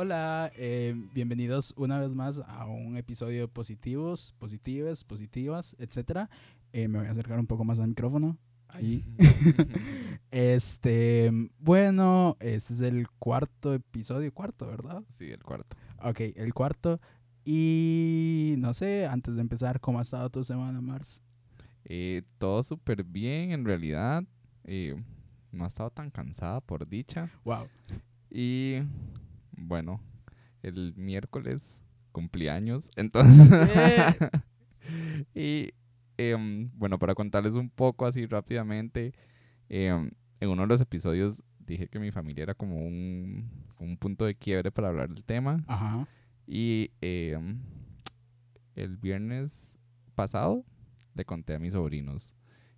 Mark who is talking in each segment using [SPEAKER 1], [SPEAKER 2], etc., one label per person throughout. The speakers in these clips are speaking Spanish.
[SPEAKER 1] Hola, eh, bienvenidos una vez más a un episodio de positivos, positivas, positivas, etcétera. Eh, me voy a acercar un poco más al micrófono. Ahí. este, bueno, este es el cuarto episodio, cuarto, ¿verdad?
[SPEAKER 2] Sí, el cuarto.
[SPEAKER 1] Ok, el cuarto. Y no sé, antes de empezar, ¿cómo ha estado tu semana, Mars?
[SPEAKER 2] Eh, todo súper bien, en realidad. Eh, no ha estado tan cansada por dicha.
[SPEAKER 1] Wow.
[SPEAKER 2] Y bueno, el miércoles cumpleaños, entonces... y em, bueno, para contarles un poco así rápidamente, em, en uno de los episodios dije que mi familia era como un, un punto de quiebre para hablar del tema.
[SPEAKER 1] Ajá.
[SPEAKER 2] Y em, el viernes pasado le conté a mis sobrinos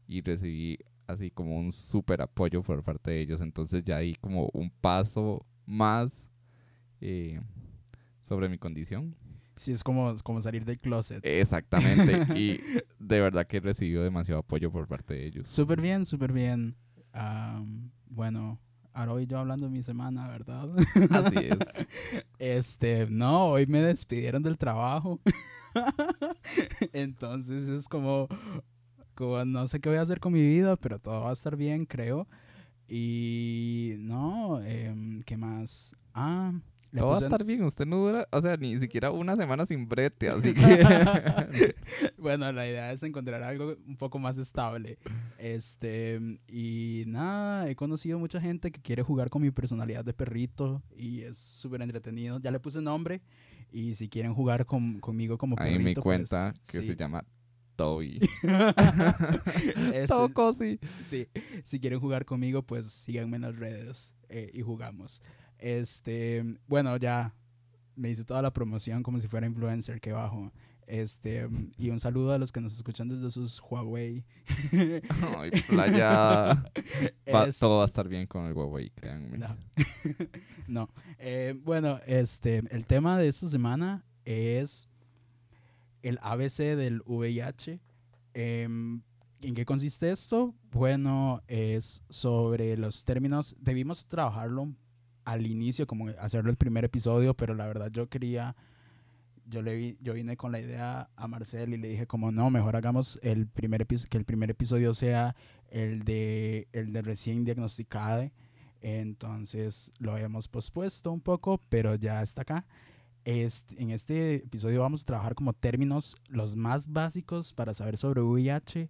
[SPEAKER 2] y recibí así como un súper apoyo por parte de ellos. Entonces ya di como un paso más eh, sobre mi condición.
[SPEAKER 1] Sí, es como, como salir del closet.
[SPEAKER 2] Exactamente. y de verdad que he recibido demasiado apoyo por parte de ellos.
[SPEAKER 1] Súper bien, súper bien. Am, bueno, ahora hoy yo hablando de mi semana, ¿verdad?
[SPEAKER 2] Así es.
[SPEAKER 1] Este, no, hoy me despidieron del trabajo. Entonces es como, como, no sé qué voy a hacer con mi vida, pero todo va a estar bien, creo. Y no, em, ¿qué más? Ah, le
[SPEAKER 2] Todo va a estar bien. Usted no dura, o sea, ni siquiera una semana sin brete. Así que...
[SPEAKER 1] bueno, la idea es encontrar algo un poco más estable. Este, y nada, he conocido mucha gente que quiere jugar con mi personalidad de perrito y es súper entretenido. Ya le puse nombre y si quieren jugar con, conmigo como
[SPEAKER 2] Ahí
[SPEAKER 1] perrito.
[SPEAKER 2] me
[SPEAKER 1] pues,
[SPEAKER 2] cuenta que
[SPEAKER 1] sí.
[SPEAKER 2] se llama Toby.
[SPEAKER 1] Este,
[SPEAKER 2] Toco, sí.
[SPEAKER 1] sí, si quieren jugar conmigo, pues síganme en las redes eh, y jugamos. Este, bueno, ya me hice toda la promoción como si fuera influencer que bajo. Este, y un saludo a los que nos escuchan desde sus Huawei.
[SPEAKER 2] Ay, playa. Va-
[SPEAKER 1] Es-
[SPEAKER 2] Todo va a estar bien con el Huawei, créanme.
[SPEAKER 1] No. no. Eh, bueno, este, el tema de esta semana es el ABC del VIH. Em, ¿En qué consiste esto? Bueno, es sobre los términos. Debimos trabajarlo al inicio, como hacerlo el primer episodio, pero la verdad yo quería. Yo, le vi- yo vine con la idea a Marcel y le dije como no, mejor hagamos el primer que el primer episodio sea el de, el de recién diagnosticado. Entonces lo habíamos pospuesto un poco, pero ya está acá. Este, en este episodio vamos a trabajar como términos los más básicos para saber sobre VIH,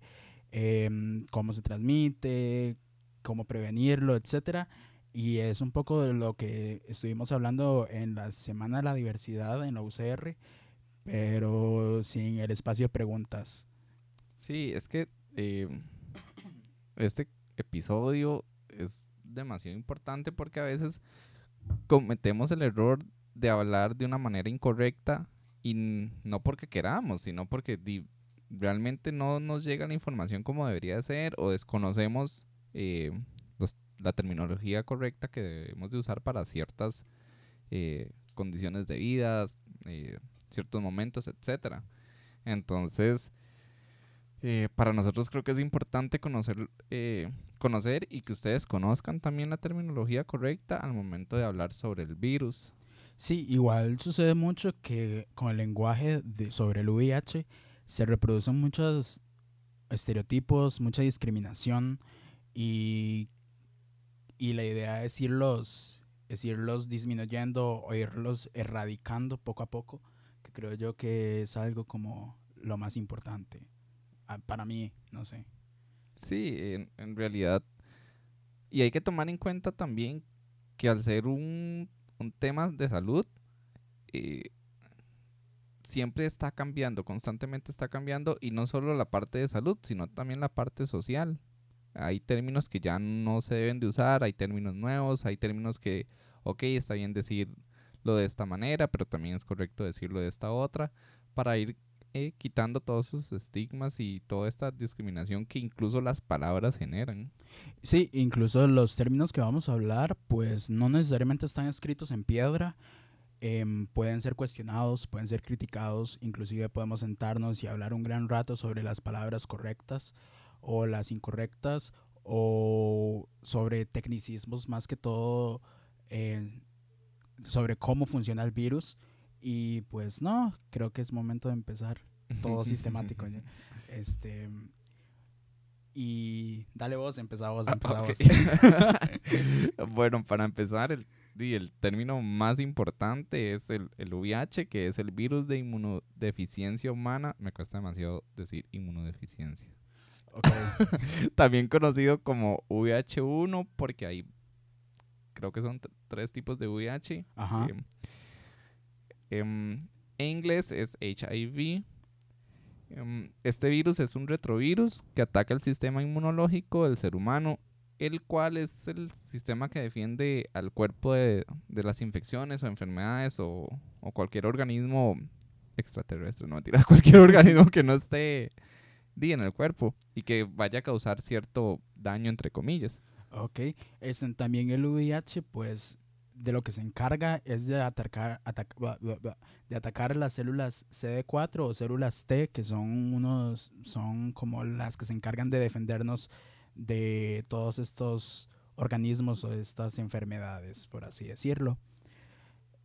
[SPEAKER 1] em, cómo se transmite, cómo prevenirlo, etcétera. Y es un poco de lo que estuvimos hablando en la Semana de la Diversidad en la UCR, pero sin el espacio de preguntas.
[SPEAKER 2] Sí, es que eh, este episodio es demasiado importante porque a veces cometemos el error de hablar de una manera incorrecta y no porque queramos, sino porque realmente no nos llega la información como debería de ser o desconocemos eh, la terminología correcta que debemos de usar para ciertas eh, condiciones de vida, eh, ciertos momentos, etcétera. Entonces, eh, para nosotros creo que es importante conocer, conocer y que ustedes conozcan también la terminología correcta al momento de hablar sobre el virus.
[SPEAKER 1] Sí, igual sucede mucho que con el lenguaje de, sobre el VIH se reproducen muchos estereotipos, mucha discriminación y, y la idea es irlos, es irlos disminuyendo o irlos erradicando poco a poco, que creo yo que es algo como lo más importante. Ah, Para mí, no sé.
[SPEAKER 2] Sí, en, realidad. Y hay que tomar en cuenta también que al ser un, un tema de salud, eh, siempre está cambiando, constantemente está cambiando, y no solo la parte de salud, sino también la parte social. Hay términos que ya no se deben de usar, hay términos nuevos, hay términos que, ok, está bien decirlo de esta manera, pero también es correcto decirlo de esta otra, para ir eh, quitando todos esos estigmas y toda esta discriminación que incluso las palabras generan.
[SPEAKER 1] Sí, incluso los términos que vamos a hablar, pues no necesariamente están escritos en piedra, em, pueden ser cuestionados, pueden ser criticados, inclusive podemos sentarnos y hablar un gran rato sobre las palabras correctas o las incorrectas o sobre tecnicismos más que todo eh, sobre cómo funciona el virus. Y pues no, creo que es momento de empezar todo sistemático. ya. Este. Y dale vos, empezá vos,
[SPEAKER 2] Ah,
[SPEAKER 1] vos.
[SPEAKER 2] bueno, para empezar, el, di, el término más importante es el, el VIH, que es el virus de inmunodeficiencia humana. Me cuesta demasiado decir inmunodeficiencia. También conocido como VIH1, porque hay, creo que son tres tipos de VIH.
[SPEAKER 1] Ajá.
[SPEAKER 2] Em, em, en inglés es HIV. Em, este virus es un retrovirus que ataca el sistema inmunológico del ser humano, el cual es el sistema que defiende al cuerpo de, de las infecciones o enfermedades o, o cualquier organismo extraterrestre, no mentira, cualquier organismo que no esté en el cuerpo y que vaya a causar cierto daño entre comillas.
[SPEAKER 1] Ok, este, también el VIH, pues de lo que se encarga es de atacar, de atacar las células CD4 o células T, que son unos, son como las que se encargan de defendernos de todos estos organismos o estas enfermedades, por así decirlo.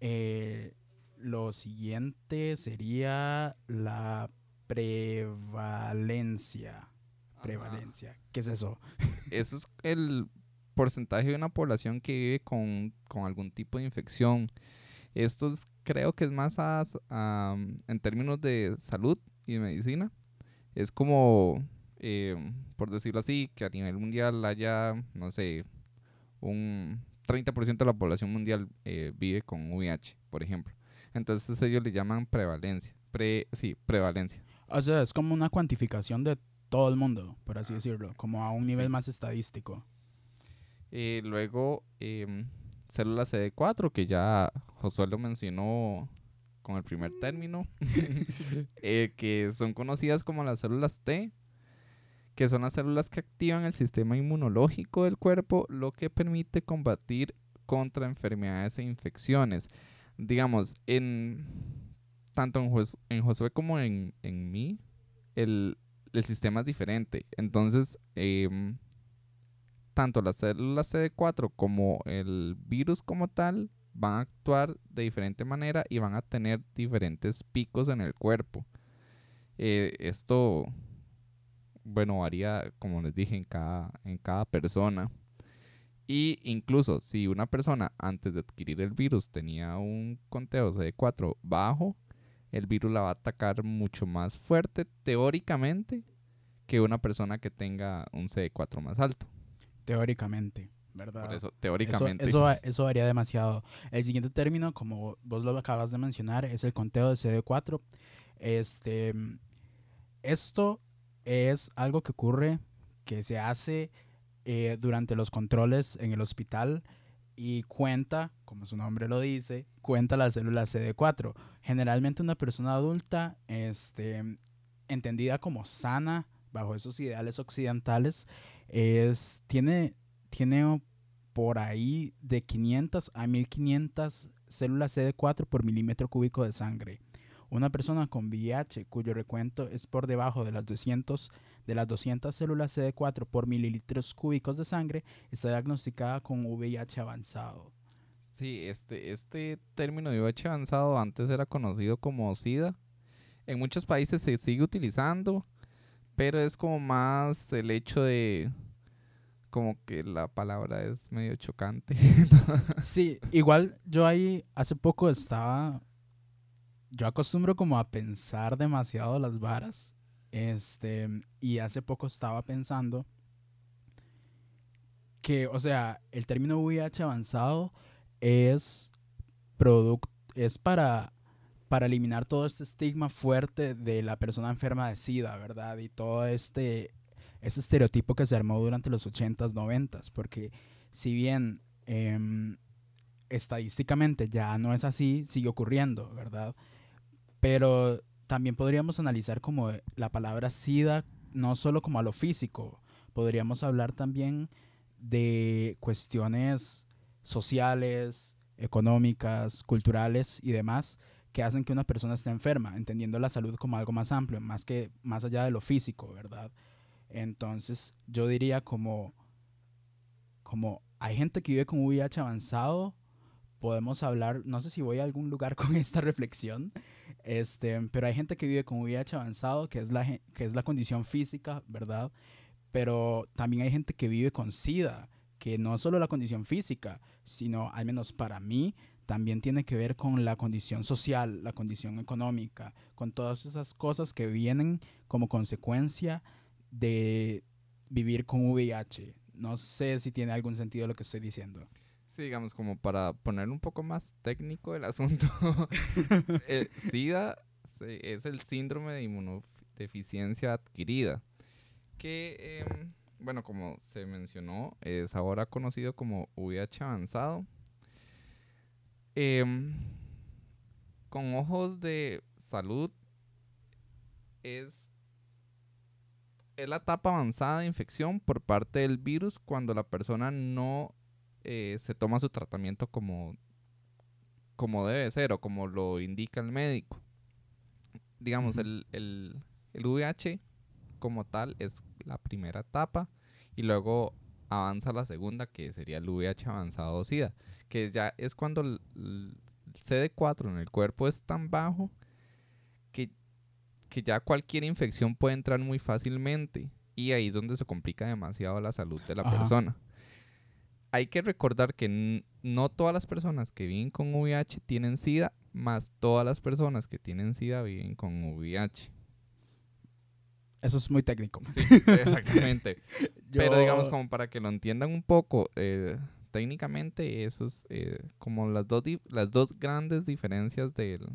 [SPEAKER 1] Eh, lo siguiente sería la prevalencia. Prevalencia. ¿Qué es eso?
[SPEAKER 2] eso es el porcentaje de una población que vive con, con algún tipo de infección. Esto es- creo que es más as- am, en términos de salud y de medicina. Es como, eh, por decirlo así, que a nivel mundial haya, no sé, un 30% de la población mundial eh, vive con VIH, por ejemplo. Entonces ellos le llaman prevalencia. Pre, sí, prevalencia.
[SPEAKER 1] O sea, es como una cuantificación de todo el mundo, por así decirlo, como a un nivel
[SPEAKER 2] Sí.
[SPEAKER 1] más estadístico.
[SPEAKER 2] Eh, luego, em, células CD4, que ya Josué lo mencionó con el primer término, eh, que son conocidas como las células T, que son las células que activan el sistema inmunológico del cuerpo, lo que permite combatir contra enfermedades e infecciones. Digamos, en tanto en, Jos- Josué como en, en mí, el, el sistema es diferente. Entonces, em, tanto las células CD4 como el virus como tal van a actuar de diferente manera y van a tener diferentes picos en el cuerpo. Eh, esto, bueno, varía, como les dije, en cada, en cada persona. Y incluso si una persona antes de adquirir el virus tenía un conteo CD4 bajo, el virus la va a atacar mucho más fuerte teóricamente que una persona que tenga un CD4 más alto.
[SPEAKER 1] Teóricamente, ¿verdad?
[SPEAKER 2] Por eso, teóricamente.
[SPEAKER 1] eso, eso varía demasiado. El siguiente término, como vos lo acabas de mencionar, es el conteo de CD4. Este, esto es algo que ocurre, que se hace eh, durante los controles en el hospital y cuenta, como su nombre lo dice, cuenta las células CD4. Generalmente una persona adulta, este, entendida como sana bajo esos ideales occidentales, es, tiene, tiene por ahí de 500 a 1500 células CD4 por milímetro cúbico de sangre. Una persona con VIH cuyo recuento es por debajo de las 200 de las 200 células CD4 por mililitros cúbicos de sangre está diagnosticada con VIH avanzado.
[SPEAKER 2] Sí, este, este término de VIH avanzado antes era conocido como SIDA. En muchos países se sigue utilizando, pero es como más el hecho de como que la palabra es medio chocante.
[SPEAKER 1] Sí, igual yo ahí hace poco estaba. Yo acostumbro como a pensar demasiado las varas. Este, y hace poco estaba pensando que, o sea, el término VIH avanzado es es para para eliminar todo este estigma fuerte de la persona enferma de SIDA, ¿verdad? Y todo este ese estereotipo que se armó durante los 80s, 90s, porque si bien em, estadísticamente ya no es así, sigue ocurriendo, ¿verdad? Pero también podríamos analizar como la palabra SIDA no solo como a lo físico, podríamos hablar también de cuestiones sociales, económicas, culturales y demás que hacen que una persona esté enferma, entendiendo la salud como algo más amplio, más que más allá de lo físico, ¿verdad? Entonces, yo diría como como hay gente que vive con VIH avanzado podemos hablar, no sé si voy a algún lugar con esta reflexión, este, pero hay gente que vive con VIH avanzado, que es la, que es la condición física, ¿verdad? Pero también hay gente que vive con SIDA, que no es solo la condición física, sino, al menos para mí, también tiene que ver con la condición social, la condición económica, con todas esas cosas que vienen como consecuencia de vivir con VIH. No sé si tiene algún sentido lo que estoy diciendo.
[SPEAKER 2] Sí, digamos, como para poner un poco más técnico el asunto, eh, SIDA es el síndrome de inmunodeficiencia adquirida, que, em, bueno, como se mencionó, es ahora conocido como VIH avanzado. Em, con ojos de salud, es, es la etapa avanzada de infección por parte del virus cuando la persona no eh, se toma su tratamiento como, como debe ser o como lo indica el médico. Digamos, el, el, el VIH como tal es la primera etapa y luego avanza la segunda que sería el VIH avanzado SIDA, que ya es cuando el, CD4 en el cuerpo es tan bajo que, que ya cualquier infección puede entrar muy fácilmente y ahí es donde se complica demasiado la salud de la persona hay que recordar que no todas las personas que viven con VIH tienen SIDA, más todas las personas que tienen SIDA viven con VIH.
[SPEAKER 1] Eso es muy técnico.
[SPEAKER 2] Sí, exactamente. Pero digamos, como para que lo entiendan un poco, eh, técnicamente eso es eh, como las dos, las dos grandes diferencias del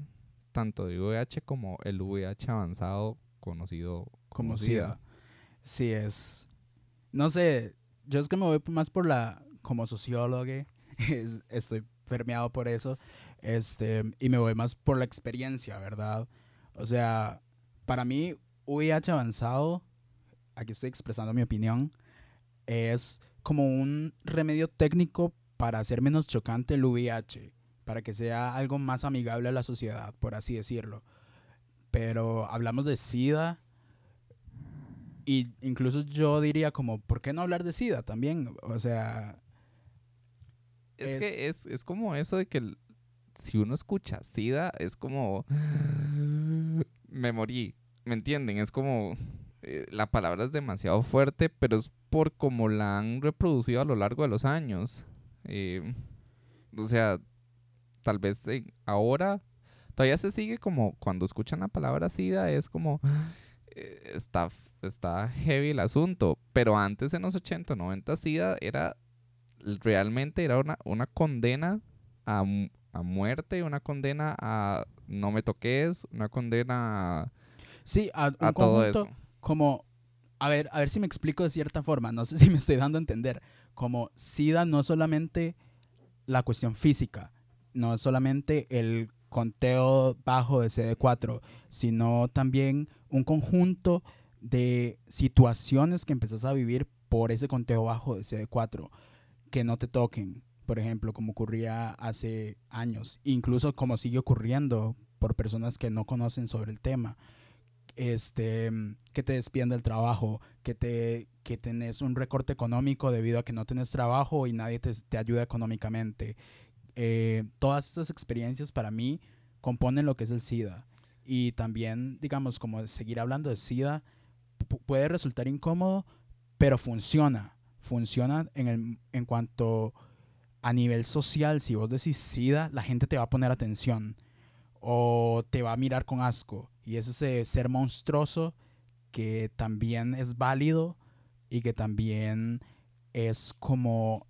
[SPEAKER 2] tanto de VIH como el VIH avanzado conocido como, SIDA.
[SPEAKER 1] Sí, es. No sé, yo es que me voy más por la como sociólogo, estoy permeado por eso, este, y me voy más por la experiencia, ¿verdad? O sea, para mí, VIH avanzado, aquí estoy expresando mi opinión, es como un remedio técnico para hacer menos chocante el VIH, para que sea algo más amigable a la sociedad, por así decirlo. Pero hablamos de SIDA, y incluso yo diría como, ¿por qué no hablar de SIDA también? O sea,
[SPEAKER 2] es, que es, es, como eso de que si uno escucha SIDA, es como. Me morí. ¿Me entienden? Es como. Eh, la palabra es demasiado fuerte, pero es por cómo la han reproducido a lo largo de los años. Eh, o sea, tal vez ahora todavía se sigue como cuando escuchan la palabra SIDA, es como. Eh, está, está heavy el asunto. Pero antes en los 80, 90, SIDA era realmente era una, una condena a, a, muerte, una condena a no me toques, una condena a,
[SPEAKER 1] sí, a, todo eso. Como, a ver, a ver si me explico de cierta forma, no sé si me estoy dando a entender, como SIDA no solamente la cuestión física, no solamente el conteo bajo de CD4, sino también un conjunto de situaciones que empezás a vivir por ese conteo bajo de CD4 que no te toquen, por ejemplo, como ocurría hace años, incluso como sigue ocurriendo por personas que no conocen sobre el tema. Este, que te despidan del trabajo, que, te, que tenés un recorte económico debido a que no tenés trabajo y nadie te, te ayuda económicamente. Eh, todas estas experiencias para mí componen lo que es el SIDA. Y también, digamos, como seguir hablando de SIDA puede resultar incómodo, pero funciona funciona en, el, en cuanto a nivel social, si vos decís SIDA, la gente te va a poner atención o te va a mirar con asco. Y es ese ser monstruoso que también es válido y que también es como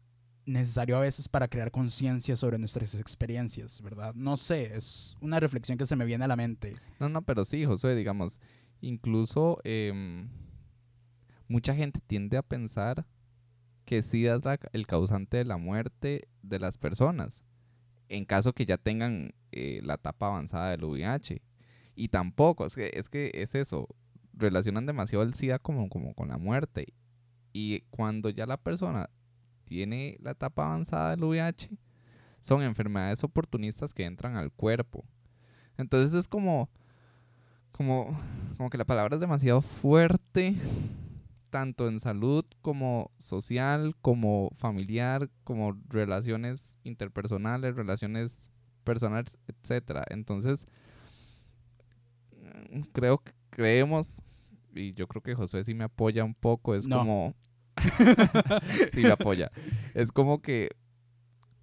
[SPEAKER 1] necesario a veces para crear conciencia sobre nuestras experiencias, ¿verdad? No sé, es una reflexión que se me viene a la mente.
[SPEAKER 2] No, no, pero sí, José, digamos, incluso em, mucha gente tiende a pensar que SIDA es el causante de la muerte de las personas, en caso que ya tengan eh, la etapa avanzada del VIH. Y tampoco, es que, es que es eso, relacionan demasiado el SIDA como, como con la muerte. Y cuando ya la persona tiene la etapa avanzada del VIH, son enfermedades oportunistas que entran al cuerpo. Entonces es como, como, como que la palabra es demasiado fuerte tanto en salud como social, como familiar, como relaciones interpersonales, relaciones personales, etcétera. Entonces, mm, creo que creemos, y yo creo que Josué sí me apoya un poco, es
[SPEAKER 1] No.
[SPEAKER 2] como... sí me apoya. Es como que,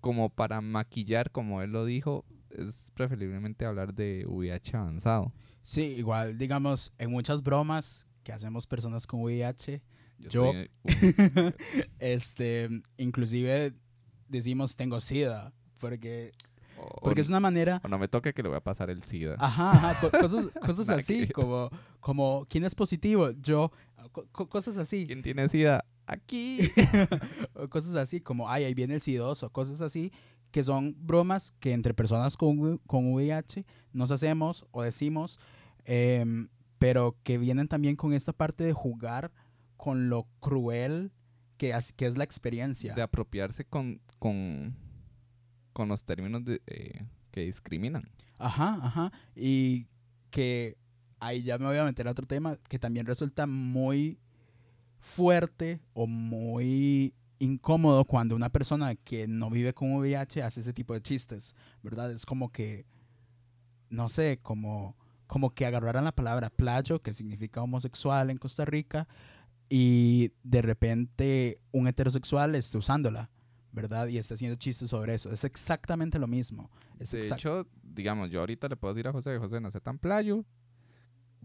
[SPEAKER 2] como para maquillar, como él lo dijo, es preferiblemente hablar de VIH avanzado.
[SPEAKER 1] Sí, igual, digamos, en muchas bromas que hacemos personas con VIH, Yo-
[SPEAKER 2] soy un-
[SPEAKER 1] este, inclusive decimos tengo SIDA, porque,
[SPEAKER 2] o-
[SPEAKER 1] porque es una manera...
[SPEAKER 2] o no me toque que le voy a pasar el SIDA.
[SPEAKER 1] Ajá, ajá, co- cosas, cosas así, como, como, ¿quién es positivo? Yo, co- co- cosas así.
[SPEAKER 2] ¿Quién tiene SIDA? Aquí.
[SPEAKER 1] o cosas así, como, ay, ahí viene el sidoso, cosas así, que son bromas que entre personas con, con VIH nos hacemos o decimos, em, pero que vienen también con esta parte de jugar con lo cruel que, que es la experiencia.
[SPEAKER 2] de apropiarse con, con, con los términos de, eh, que discriminan.
[SPEAKER 1] Ajá, ajá. Y que ahí ya me voy a meter a otro tema que también resulta muy fuerte o muy incómodo cuando una persona que no vive con VIH hace ese tipo de chistes, ¿verdad? Es como que, no sé, como, como que agarraran la palabra playo, que significa homosexual en Costa Rica, y de repente un heterosexual esté usándola, ¿verdad? Y está haciendo chistes sobre eso. Es exactamente lo mismo. Es
[SPEAKER 2] De hecho, digamos, yo ahorita le puedo decir a José, José, no sé tan playo,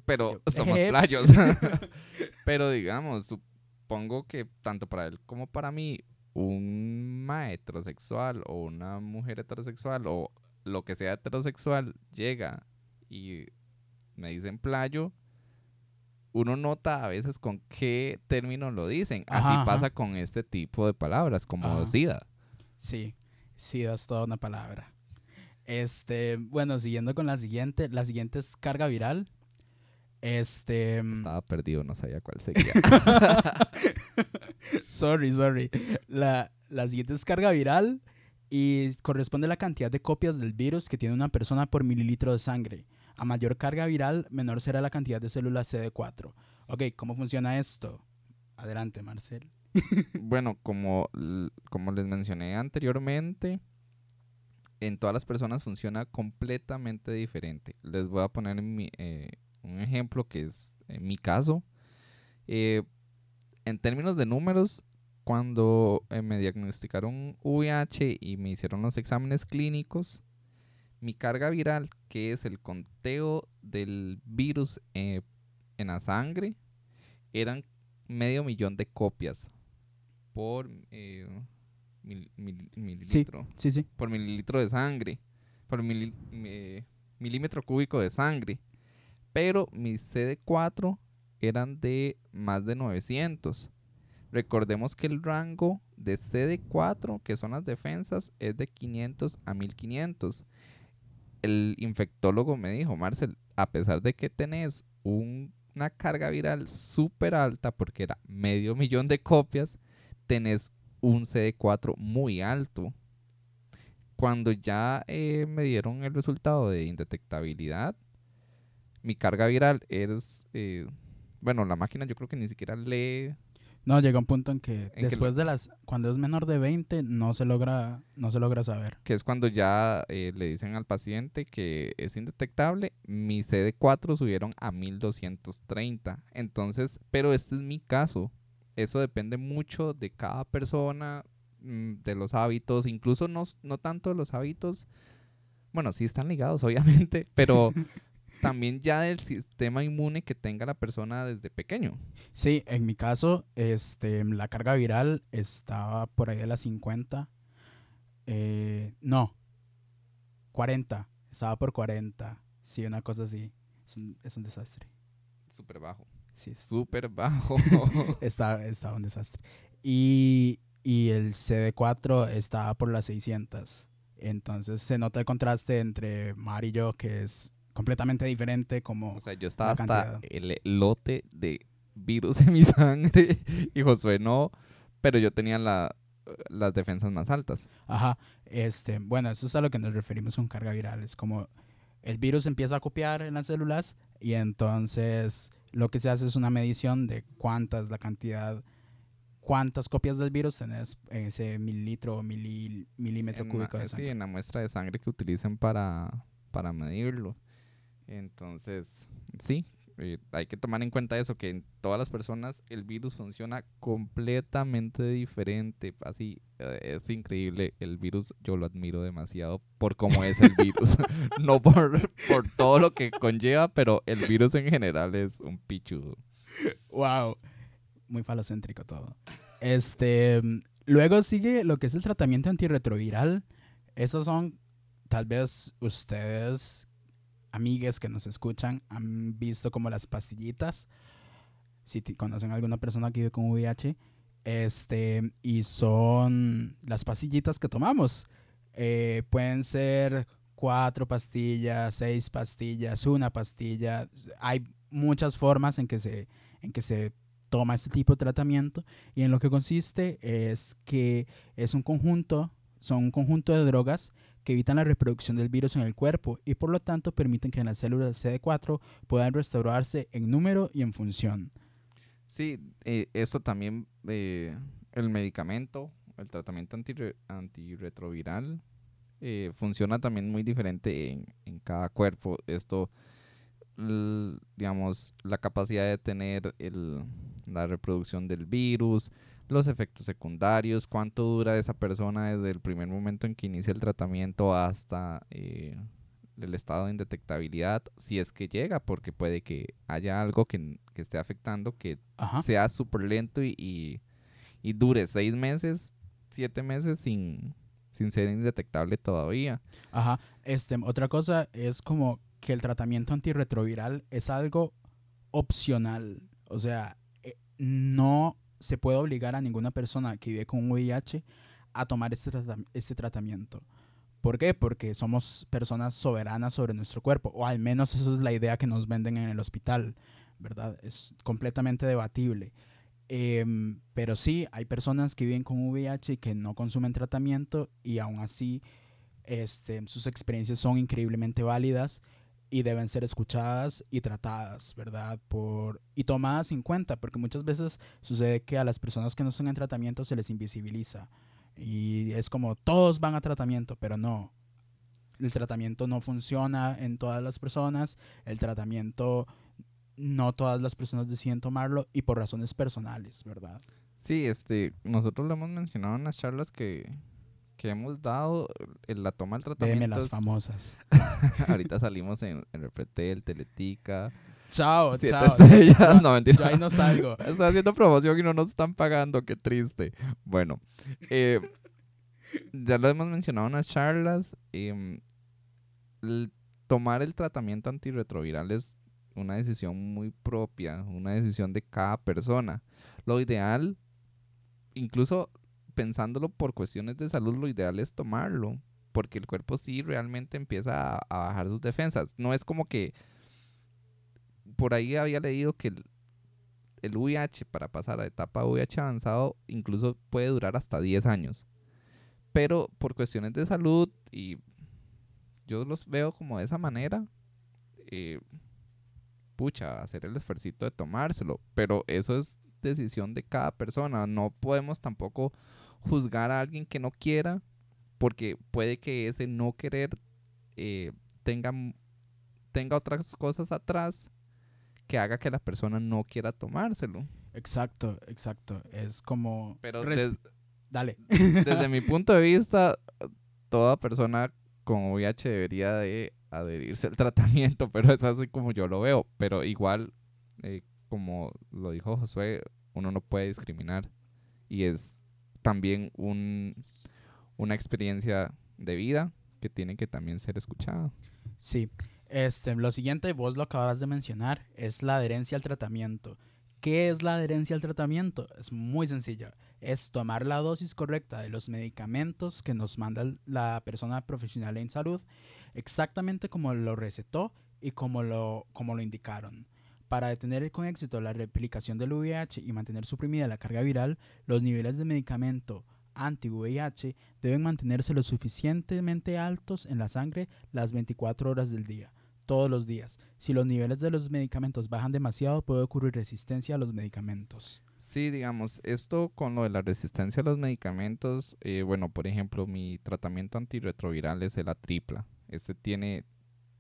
[SPEAKER 2] pero
[SPEAKER 1] Yo,
[SPEAKER 2] somos
[SPEAKER 1] "Eps".
[SPEAKER 2] playos. pero digamos, supongo que tanto para él como para mí, un ma heterosexual o una mujer heterosexual o lo que sea heterosexual llega y me dicen playo, uno nota a veces con qué término lo dicen. Así
[SPEAKER 1] Ajá, ajá.
[SPEAKER 2] pasa con este tipo de palabras, como
[SPEAKER 1] Ajá.
[SPEAKER 2] SIDA.
[SPEAKER 1] Sí, sí, es toda una palabra. Este, bueno, siguiendo con la siguiente, la siguiente es carga viral. Este, mm,
[SPEAKER 2] Estaba perdido, no sabía cuál seguía.
[SPEAKER 1] sorry, sorry. La, la siguiente es carga viral y corresponde a la cantidad de copias del virus que tiene una persona por mililitro de sangre. A mayor carga viral, menor será la cantidad de células CD4. Ok, ¿cómo funciona esto? Adelante, Marcel.
[SPEAKER 2] Bueno, como, como les mencioné anteriormente, en todas las personas funciona completamente diferente. Les voy a poner mi, eh, un ejemplo que es en mi caso. Eh, en términos de números, cuando eh, me diagnosticaron VIH y me hicieron los exámenes clínicos, mi carga viral, que es el conteo del virus eh, en la sangre, eran medio millón de copias por eh, mil- mil- mililitro.
[SPEAKER 1] Sí, sí.
[SPEAKER 2] Por mililitro de sangre. Por mi- milímetro cúbico de sangre. Pero mis CD4 eran de más de 900. Recordemos que el rango de CD4, que son las defensas, es de 500 a 1500. El infectólogo me dijo, Marcel, a pesar de que tenés un- una carga viral súper alta, porque era medio millón de copias, tenés un CD4 muy alto. Cuando ya eh, me dieron el resultado de indetectabilidad, mi carga viral es, eh, bueno, la máquina yo creo que ni siquiera lee,
[SPEAKER 1] No, llega un punto en que después de las, cuando es menor de 20, no se logra, no se logra saber.
[SPEAKER 2] que es cuando ya eh, le dicen al paciente que es indetectable, mi CD4 subieron a 1230. Entonces, pero este es mi caso. Eso depende mucho de cada persona, mm, de los hábitos, incluso no, no tanto de los hábitos, bueno, sí están ligados, obviamente, pero también ya del sistema inmune que tenga la persona desde pequeño.
[SPEAKER 1] Sí, en mi caso, este, la carga viral estaba por ahí de las 50. Eh, no, 40. Estaba por 40. Sí, una cosa así. Es un, es un desastre.
[SPEAKER 2] Súper bajo.
[SPEAKER 1] Sí,
[SPEAKER 2] Súper bajo.
[SPEAKER 1] está, estaba un desastre. Y, y el CD4 estaba por las 600. Entonces se nota el contraste entre Mar y yo, que es completamente diferente como...
[SPEAKER 2] O sea, yo estaba hasta el lote de virus en mi sangre y Josué no, pero yo tenía la, las defensas más altas.
[SPEAKER 1] Ajá, este, bueno, eso es a lo que nos referimos con carga viral. Es como el virus empieza a copiar en las células y entonces lo que se hace es una medición de cuántas, la cantidad, cuántas copias del virus tenés en ese mililitro o milímetro cúbico de
[SPEAKER 2] sangre. Sí, en la muestra de sangre que utilicen para, para medirlo. Entonces, sí, eh, hay que tomar en cuenta eso, que en todas las personas el virus funciona completamente diferente. Así, eh, es increíble. El virus yo lo admiro demasiado por cómo es el virus. no por, por todo lo que conlleva, pero el virus en general es un pichudo.
[SPEAKER 1] Wow. Muy falocéntrico todo. Este, luego sigue lo que es el tratamiento antirretroviral. Esos son, tal vez ustedes amigues que nos escuchan han visto como las pastillitas. Si conocen alguna persona que vive con VIH, este, y son las pastillitas que tomamos. Eh, pueden ser cuatro pastillas, seis pastillas, una pastilla. Hay muchas formas en que se, en que se toma este tipo de tratamiento y en lo que consiste es que es un conjunto, son un conjunto de drogas que evitan la reproducción del virus en el cuerpo y por lo tanto permiten que las células CD4 puedan restaurarse en número y en función.
[SPEAKER 2] Sí, eh, esto también, eh, el medicamento, el tratamiento antirretroviral, eh, funciona también muy diferente en, cada cuerpo. Esto, digamos, la capacidad de tener la reproducción del virus, los efectos secundarios, cuánto dura esa persona desde el primer momento en que inicia el tratamiento hasta eh, el estado de indetectabilidad, si es que llega, porque puede que haya algo que, esté afectando, que sea súper lento y, y, dure seis meses, siete meses sin, sin ser indetectable todavía.
[SPEAKER 1] Ajá. Este, otra cosa es como que el tratamiento antirretroviral es algo opcional. O sea, eh, no se puede obligar a ninguna persona que vive con VIH a tomar este, este tratamiento. ¿Por qué? Porque somos personas soberanas sobre nuestro cuerpo, o al menos eso es la idea que nos venden en el hospital, ¿verdad? Es completamente debatible. Em, pero sí, hay personas que viven con VIH y que no consumen tratamiento y aún así este, sus experiencias son increíblemente válidas y deben ser escuchadas y tratadas, ¿verdad? Por, y tomadas en cuenta, porque muchas veces sucede que a las personas que no están en tratamiento se les invisibiliza. Y es como todos van a tratamiento, pero no. El tratamiento no funciona en todas las personas, el tratamiento no todas las personas deciden tomarlo y por razones personales, ¿verdad?
[SPEAKER 2] Sí, este, nosotros lo hemos mencionado en las charlas que, que hemos dado en la toma del tratamiento.
[SPEAKER 1] Deme las famosas.
[SPEAKER 2] Ahorita salimos en, en Repretel, Teletica.
[SPEAKER 1] Chao, chao. Estrellas. no, mentira. Yo ahí no salgo.
[SPEAKER 2] Estoy haciendo promoción y no nos están pagando, qué triste. Bueno, eh, ya lo hemos mencionado en las charlas. Em, tomar el tratamiento antirretroviral es una decisión muy propia, una decisión de cada persona. Lo ideal, incluso pensándolo por cuestiones de salud, lo ideal es tomarlo, porque el cuerpo sí realmente empieza a, bajar sus defensas. No es como que por ahí había leído que el, el VIH para pasar a etapa VIH avanzado incluso puede durar hasta 10 años. Pero por cuestiones de salud y yo los veo como de esa manera, eh, pucha, hacer el esfuerzo de tomárselo. Pero eso es decisión de cada persona. No podemos tampoco juzgar a alguien que no quiera, porque puede que ese no querer eh, tenga, tenga otras cosas atrás que haga que la persona no quiera tomárselo.
[SPEAKER 1] Exacto, exacto. Es como...
[SPEAKER 2] Pero
[SPEAKER 1] dale.
[SPEAKER 2] Desde mi punto de vista, toda persona con VIH debería de adherirse al tratamiento, pero es así como yo lo veo. Pero igual, eh, como lo dijo Josué, uno no puede discriminar. Y es también un, una experiencia de vida que tiene que también ser escuchada.
[SPEAKER 1] Sí, este, lo siguiente, vos lo acabas de mencionar, es la adherencia al tratamiento. ¿Qué es la adherencia al tratamiento? Es muy sencillo. Es tomar la dosis correcta de los medicamentos que nos manda la persona profesional en salud, exactamente como lo recetó y como lo, como lo indicaron. Para detener con éxito la replicación del VIH y mantener suprimida la carga viral, los niveles de medicamento anti-VIH deben mantenerse lo suficientemente altos en la sangre las 24 horas del día, todos los días. Si los niveles de los medicamentos bajan demasiado, puede ocurrir resistencia a los medicamentos.
[SPEAKER 2] Sí, digamos, esto con lo de la resistencia a los medicamentos, eh, bueno, por ejemplo, mi tratamiento antirretroviral es la tripla. Este tiene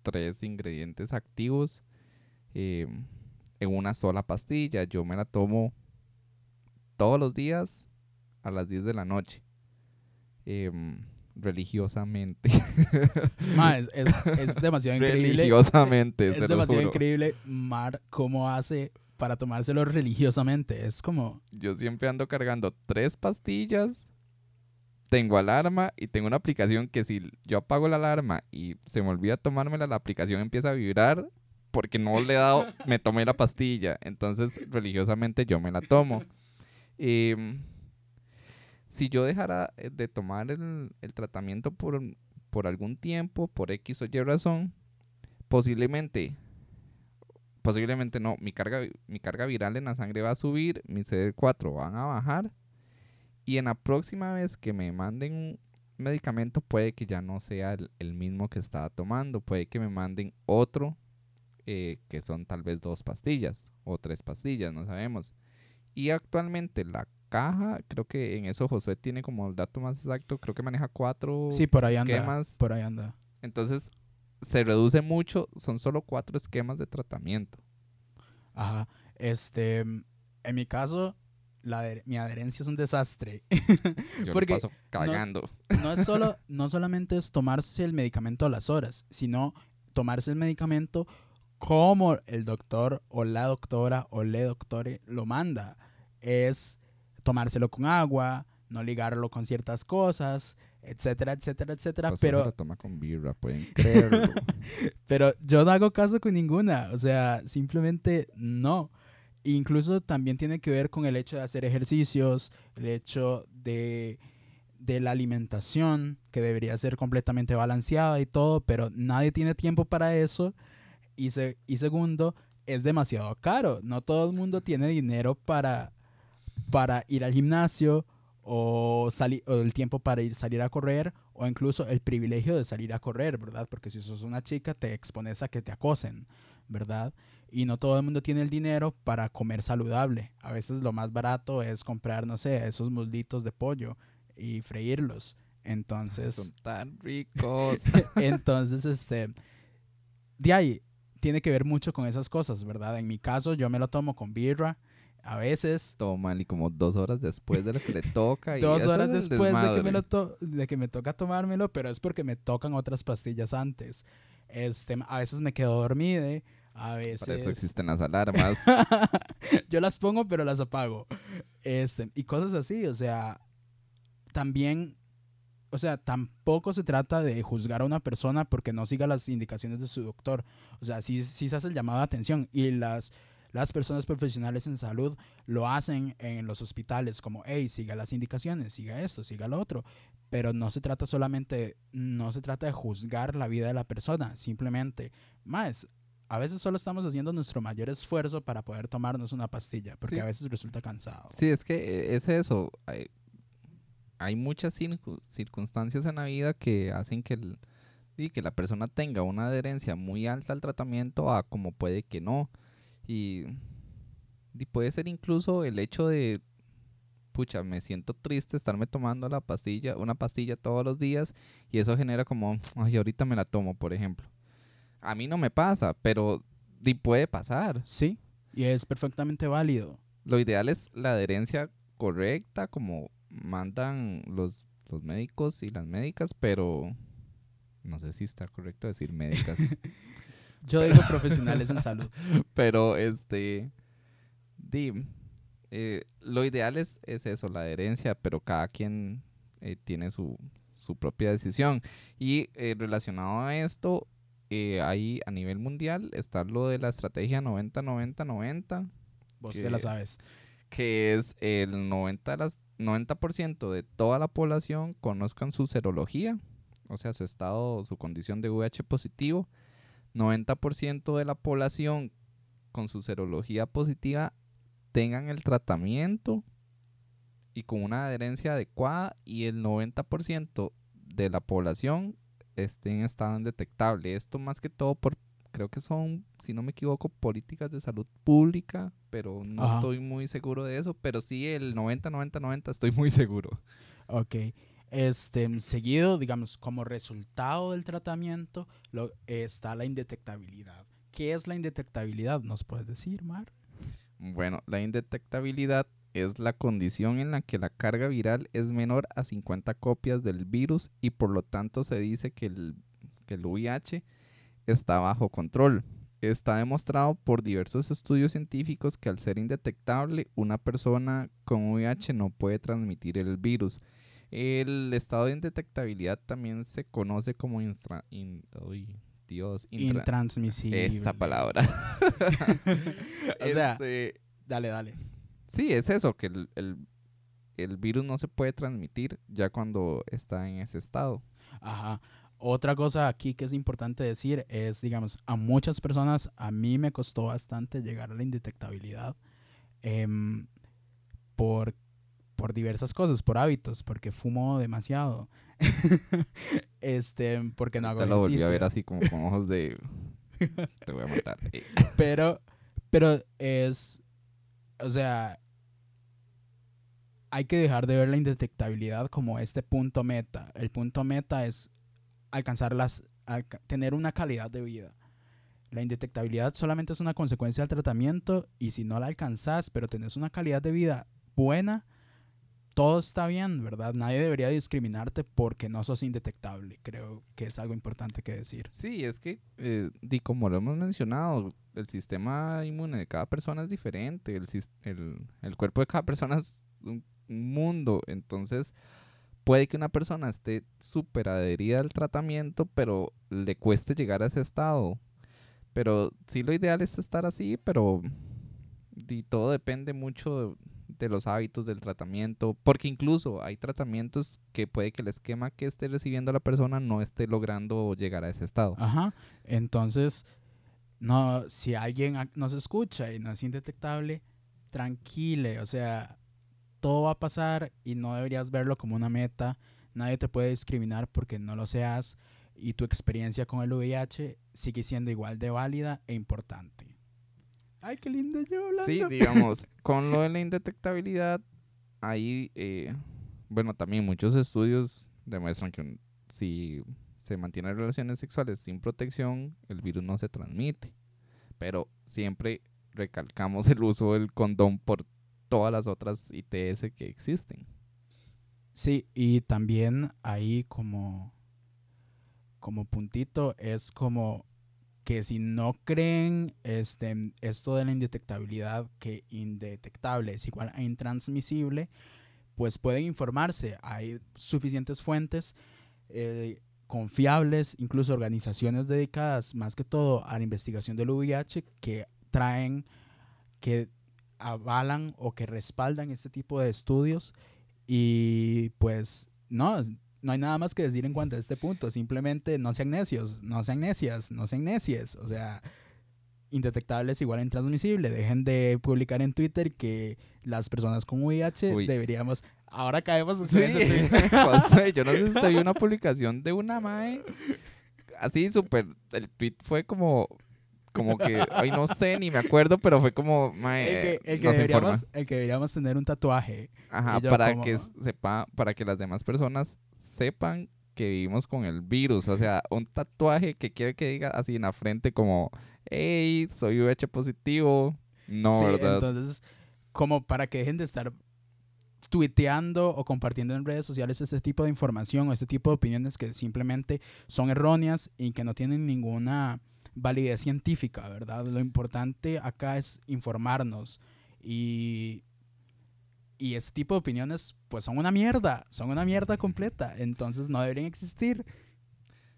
[SPEAKER 2] tres ingredientes activos eh, en una sola pastilla. Yo me la tomo todos los días a las 10 de la noche. Em, religiosamente.
[SPEAKER 1] es, demasiado increíble.
[SPEAKER 2] Religiosamente.
[SPEAKER 1] Es, demasiado increíble, Mar, cómo hace para tomárselo religiosamente. Es como.
[SPEAKER 2] Yo siempre ando cargando tres pastillas. Tengo alarma y tengo una aplicación que si yo apago la alarma y se me olvida tomármela, la aplicación empieza a vibrar porque no le he dado, me tomé la pastilla. Entonces, religiosamente yo me la tomo. Y si yo dejara eh, de tomar el, tratamiento por, por, algún tiempo, por X o Y razón, posiblemente, posiblemente no, mi carga, mi carga viral en la sangre va a subir, mis CD4 van a bajar y en la próxima vez que me manden un medicamento puede que ya no sea el, mismo que estaba tomando, puede que me manden otro eh, que son tal vez dos pastillas o tres pastillas, no sabemos. Y actualmente la caja, creo que en eso Josué tiene como el dato más exacto, creo que maneja cuatro
[SPEAKER 1] sí, por ahí
[SPEAKER 2] esquemas.
[SPEAKER 1] Anda, por ahí anda.
[SPEAKER 2] Entonces, se reduce mucho, son solo cuatro esquemas de tratamiento.
[SPEAKER 1] Ajá. Este, en mi caso, la mi adherencia es un desastre.
[SPEAKER 2] Yo Porque paso cagando.
[SPEAKER 1] No, es solo, no solamente es tomarse el medicamento a las horas, sino tomarse el medicamento como el doctor o la doctora o le doctore lo manda. Es tomárselo con agua, no ligarlo con ciertas cosas, etcétera, etcétera, etcétera.
[SPEAKER 2] Pues
[SPEAKER 1] pero
[SPEAKER 2] lo toma con birra, pueden creerlo.
[SPEAKER 1] pero yo no hago caso con ninguna, o sea, simplemente no. Incluso también tiene que ver con el hecho de hacer ejercicios, el hecho de, de la alimentación, que debería ser completamente balanceada y todo, pero nadie tiene tiempo para eso. Y, y segundo, es demasiado caro. No todo el mundo tiene dinero para, para ir al gimnasio o, salir, o el tiempo para ir salir a correr o incluso el privilegio de salir a correr, ¿verdad? Porque si sos una chica te expones a que te acosen, ¿verdad? Y no todo el mundo tiene el dinero para comer saludable. A veces lo más barato es comprar, no sé, esos muslitos de pollo y freírlos. Entonces...
[SPEAKER 2] Son tan ricos.
[SPEAKER 1] entonces, este... De ahí, tiene que ver mucho con esas cosas, ¿verdad? En mi caso, yo me lo tomo con birra a veces.
[SPEAKER 2] Toma, y como dos horas después de lo que le toca.
[SPEAKER 1] dos horas después de que, me lo de que me toca tomármelo, pero es porque me tocan otras pastillas antes. Este, a veces me quedo dormida, a veces...
[SPEAKER 2] Para eso existen las alarmas.
[SPEAKER 1] Yo las pongo, pero las apago. Este, y cosas así, o sea, también... O sea, tampoco se trata de juzgar a una persona porque no siga las indicaciones de su doctor. O sea, sí, sí se hace el llamado de atención. Y las las personas profesionales en salud lo hacen en los hospitales como, hey, siga las indicaciones, siga esto, siga lo otro. Pero no se trata solamente, no se trata de juzgar la vida de la persona, simplemente, más, a veces solo estamos haciendo nuestro mayor esfuerzo para poder tomarnos una pastilla, porque a veces resulta cansado.
[SPEAKER 2] Sí, es que eh, es eso. Hay, muchas circunstancias en la vida que hacen que, el, que la persona tenga una adherencia muy alta al tratamiento a como puede que no. Y, puede ser incluso el hecho de, pucha, me siento triste estarme tomando la pastilla, una pastilla todos los días y eso genera como, ay, ahorita me la tomo, por ejemplo. A mí no me pasa, pero puede pasar.
[SPEAKER 1] Sí, y es perfectamente válido.
[SPEAKER 2] Lo ideal es la adherencia correcta, como mandan los, los médicos y las médicas, pero no sé si está correcto decir médicas.
[SPEAKER 1] Yo digo profesionales en salud.
[SPEAKER 2] Pero, este, di, eh, lo ideal es, es, eso, la adherencia, pero cada quien eh, tiene su, su, propia decisión. Y eh, relacionado a esto, ahí a nivel mundial está lo de la estrategia 90-90-90.
[SPEAKER 1] Vos te la sabes.
[SPEAKER 2] Que es el 90, las, 90% de toda la población conozcan su serología, o sea, su estado, su condición de VH positivo 90% de la población con su serología positiva tengan el tratamiento y con una adherencia adecuada y el 90% de la población esté en estado indetectable. Esto más que todo por, creo que son, si no me equivoco, políticas de salud pública, pero no
[SPEAKER 1] Ajá.
[SPEAKER 2] estoy muy seguro de eso, pero sí el 90, 90, 90 estoy muy seguro.
[SPEAKER 1] Ok. Este, seguido, digamos, como resultado del tratamiento, lo, está la indetectabilidad. ¿Qué es la indetectabilidad? ¿Nos puedes decir, Mar?
[SPEAKER 2] Bueno, la indetectabilidad es la condición en la que la carga viral es menor a 50 copias del virus y por lo tanto se dice que el, que el VIH está bajo control. Está demostrado por diversos estudios científicos que al ser indetectable, una persona con VIH no puede transmitir el virus. El estado de indetectabilidad también se conoce como instra- in- uy, Dios, intra-
[SPEAKER 1] Intransmisible.
[SPEAKER 2] esa palabra.
[SPEAKER 1] O sea,
[SPEAKER 2] Este,
[SPEAKER 1] dale, dale.
[SPEAKER 2] Sí, es eso, que el, el- el virus no se puede transmitir ya cuando está en ese estado.
[SPEAKER 1] Ajá. Otra cosa aquí que es importante decir es, digamos, a muchas personas, a mí me costó bastante llegar a la indetectabilidad em, por, por diversas cosas, por hábitos, porque fumo demasiado, este, porque no hago
[SPEAKER 2] Te lo volví a
[SPEAKER 1] ejercicio.
[SPEAKER 2] ver así como con ojos de... Te voy a matar. Eh,
[SPEAKER 1] pero, pero es, o sea, hay que dejar de ver la indetectabilidad como este punto meta. El punto meta es alcanzar las, tener una calidad de vida. La indetectabilidad solamente es una consecuencia del tratamiento y si no la alcanzas, pero tenés una calidad de vida buena, todo está bien, ¿verdad? Nadie debería discriminarte porque no sos indetectable. Creo que es algo importante que decir.
[SPEAKER 2] Sí, es que, eh, como lo hemos mencionado, el sistema inmune de cada persona es diferente, el, el, el cuerpo de cada persona es un mundo, entonces puede que una persona esté súper adherida al tratamiento, pero le cueste llegar a ese estado. Pero sí lo ideal es estar así, pero di, todo depende mucho de, los hábitos del tratamiento, porque incluso hay tratamientos que puede que el esquema que esté recibiendo la persona no esté logrando llegar a ese estado.
[SPEAKER 1] Ajá. Entonces, no, si alguien ac- nos escucha y no es indetectable, tranquile, o sea, todo va a pasar y no deberías verlo como una meta. Nadie te puede discriminar porque no lo seas y tu experiencia con el VIH sigue siendo igual de válida e importante. Ay, qué lindo yo hablando.
[SPEAKER 2] Sí, digamos, con lo de la indetectabilidad, ahí, eh, bueno, también muchos estudios demuestran que un- si se mantienen relaciones sexuales sin protección, el virus no se transmite. Pero siempre recalcamos el uso del condón por todas las otras ITS que existen.
[SPEAKER 1] Sí, y también ahí como, como puntito es como que si no creen este, esto de la indetectabilidad, que indetectable es igual a intransmisible, pues pueden informarse. Hay suficientes fuentes eh, confiables, incluso organizaciones dedicadas más que todo a la investigación del VIH que traen, que avalan o que respaldan este tipo de estudios y pues no, no hay nada más que decir en cuanto a este punto. Simplemente no sean necios, no sean necias, no sean necies. O sea, indetectable es igual a intransmisible. Dejen de publicar en Twitter que las personas con VIH
[SPEAKER 2] Uy.
[SPEAKER 1] deberíamos... Ahora caemos en
[SPEAKER 2] Sí,
[SPEAKER 1] ese.
[SPEAKER 2] Josué, yo no sé si usted vio una publicación de una mae. Así súper. El tweet fue como. Como que. Ay, no sé, ni me acuerdo, pero fue como. Mae,
[SPEAKER 1] El que, el deberíamos, el que deberíamos tener un tatuaje.
[SPEAKER 2] Ajá, para
[SPEAKER 1] como-
[SPEAKER 2] que sepa, para que las demás personas sepan que vivimos con el virus. O sea, un tatuaje que quiere que diga así en la frente como, hey, soy VH positivo. No,
[SPEAKER 1] Sí,
[SPEAKER 2] ¿verdad?
[SPEAKER 1] Entonces, como para que dejen de estar tuiteando o compartiendo en redes sociales este tipo de información o este tipo de opiniones que simplemente son erróneas y que no tienen ninguna validez científica, ¿verdad? Lo importante acá es informarnos y, y este tipo de opiniones pues son una mierda, son una mierda completa, entonces no deberían existir.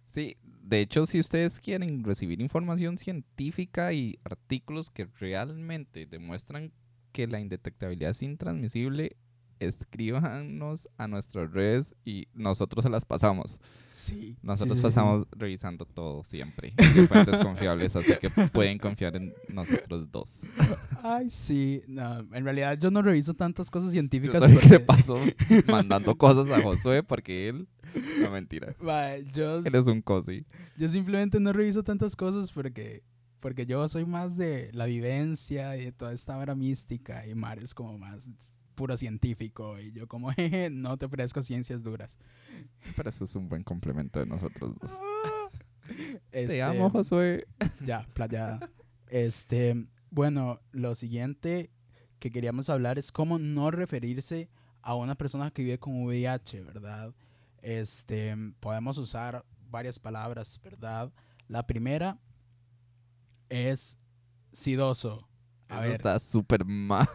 [SPEAKER 2] Sí, de hecho, si ustedes quieren recibir información científica y artículos que realmente demuestran que la indetectabilidad es intransmisible, escríbanos a nuestras redes y nosotros se las pasamos.
[SPEAKER 1] Sí.
[SPEAKER 2] Nosotros
[SPEAKER 1] sí, sí, sí.
[SPEAKER 2] pasamos revisando todo siempre. de fuentes confiables, así que pueden confiar en nosotros dos.
[SPEAKER 1] Ay, sí. No, en realidad yo no reviso tantas cosas
[SPEAKER 2] Yo
[SPEAKER 1] científicas.
[SPEAKER 2] soy que le paso mandando cosas a Josué porque él... No, mentira.
[SPEAKER 1] Mae, yo,
[SPEAKER 2] Él es un cosi.
[SPEAKER 1] yo simplemente no reviso tantas cosas porque, porque yo soy más de la vivencia y de toda esta vara mística y Mar es como más puro científico y yo como jeje, no te ofrezco ciencias duras.
[SPEAKER 2] Pero eso es un buen complemento de nosotros dos.
[SPEAKER 1] Este,
[SPEAKER 2] Te amo, Josué.
[SPEAKER 1] Ya, playada. Este, bueno, lo siguiente que queríamos hablar es cómo no referirse a una persona que vive con VIH, ¿verdad? Este, podemos usar varias palabras, ¿verdad? La primera es sidoso. A
[SPEAKER 2] Eso
[SPEAKER 1] ver,
[SPEAKER 2] está súper mal.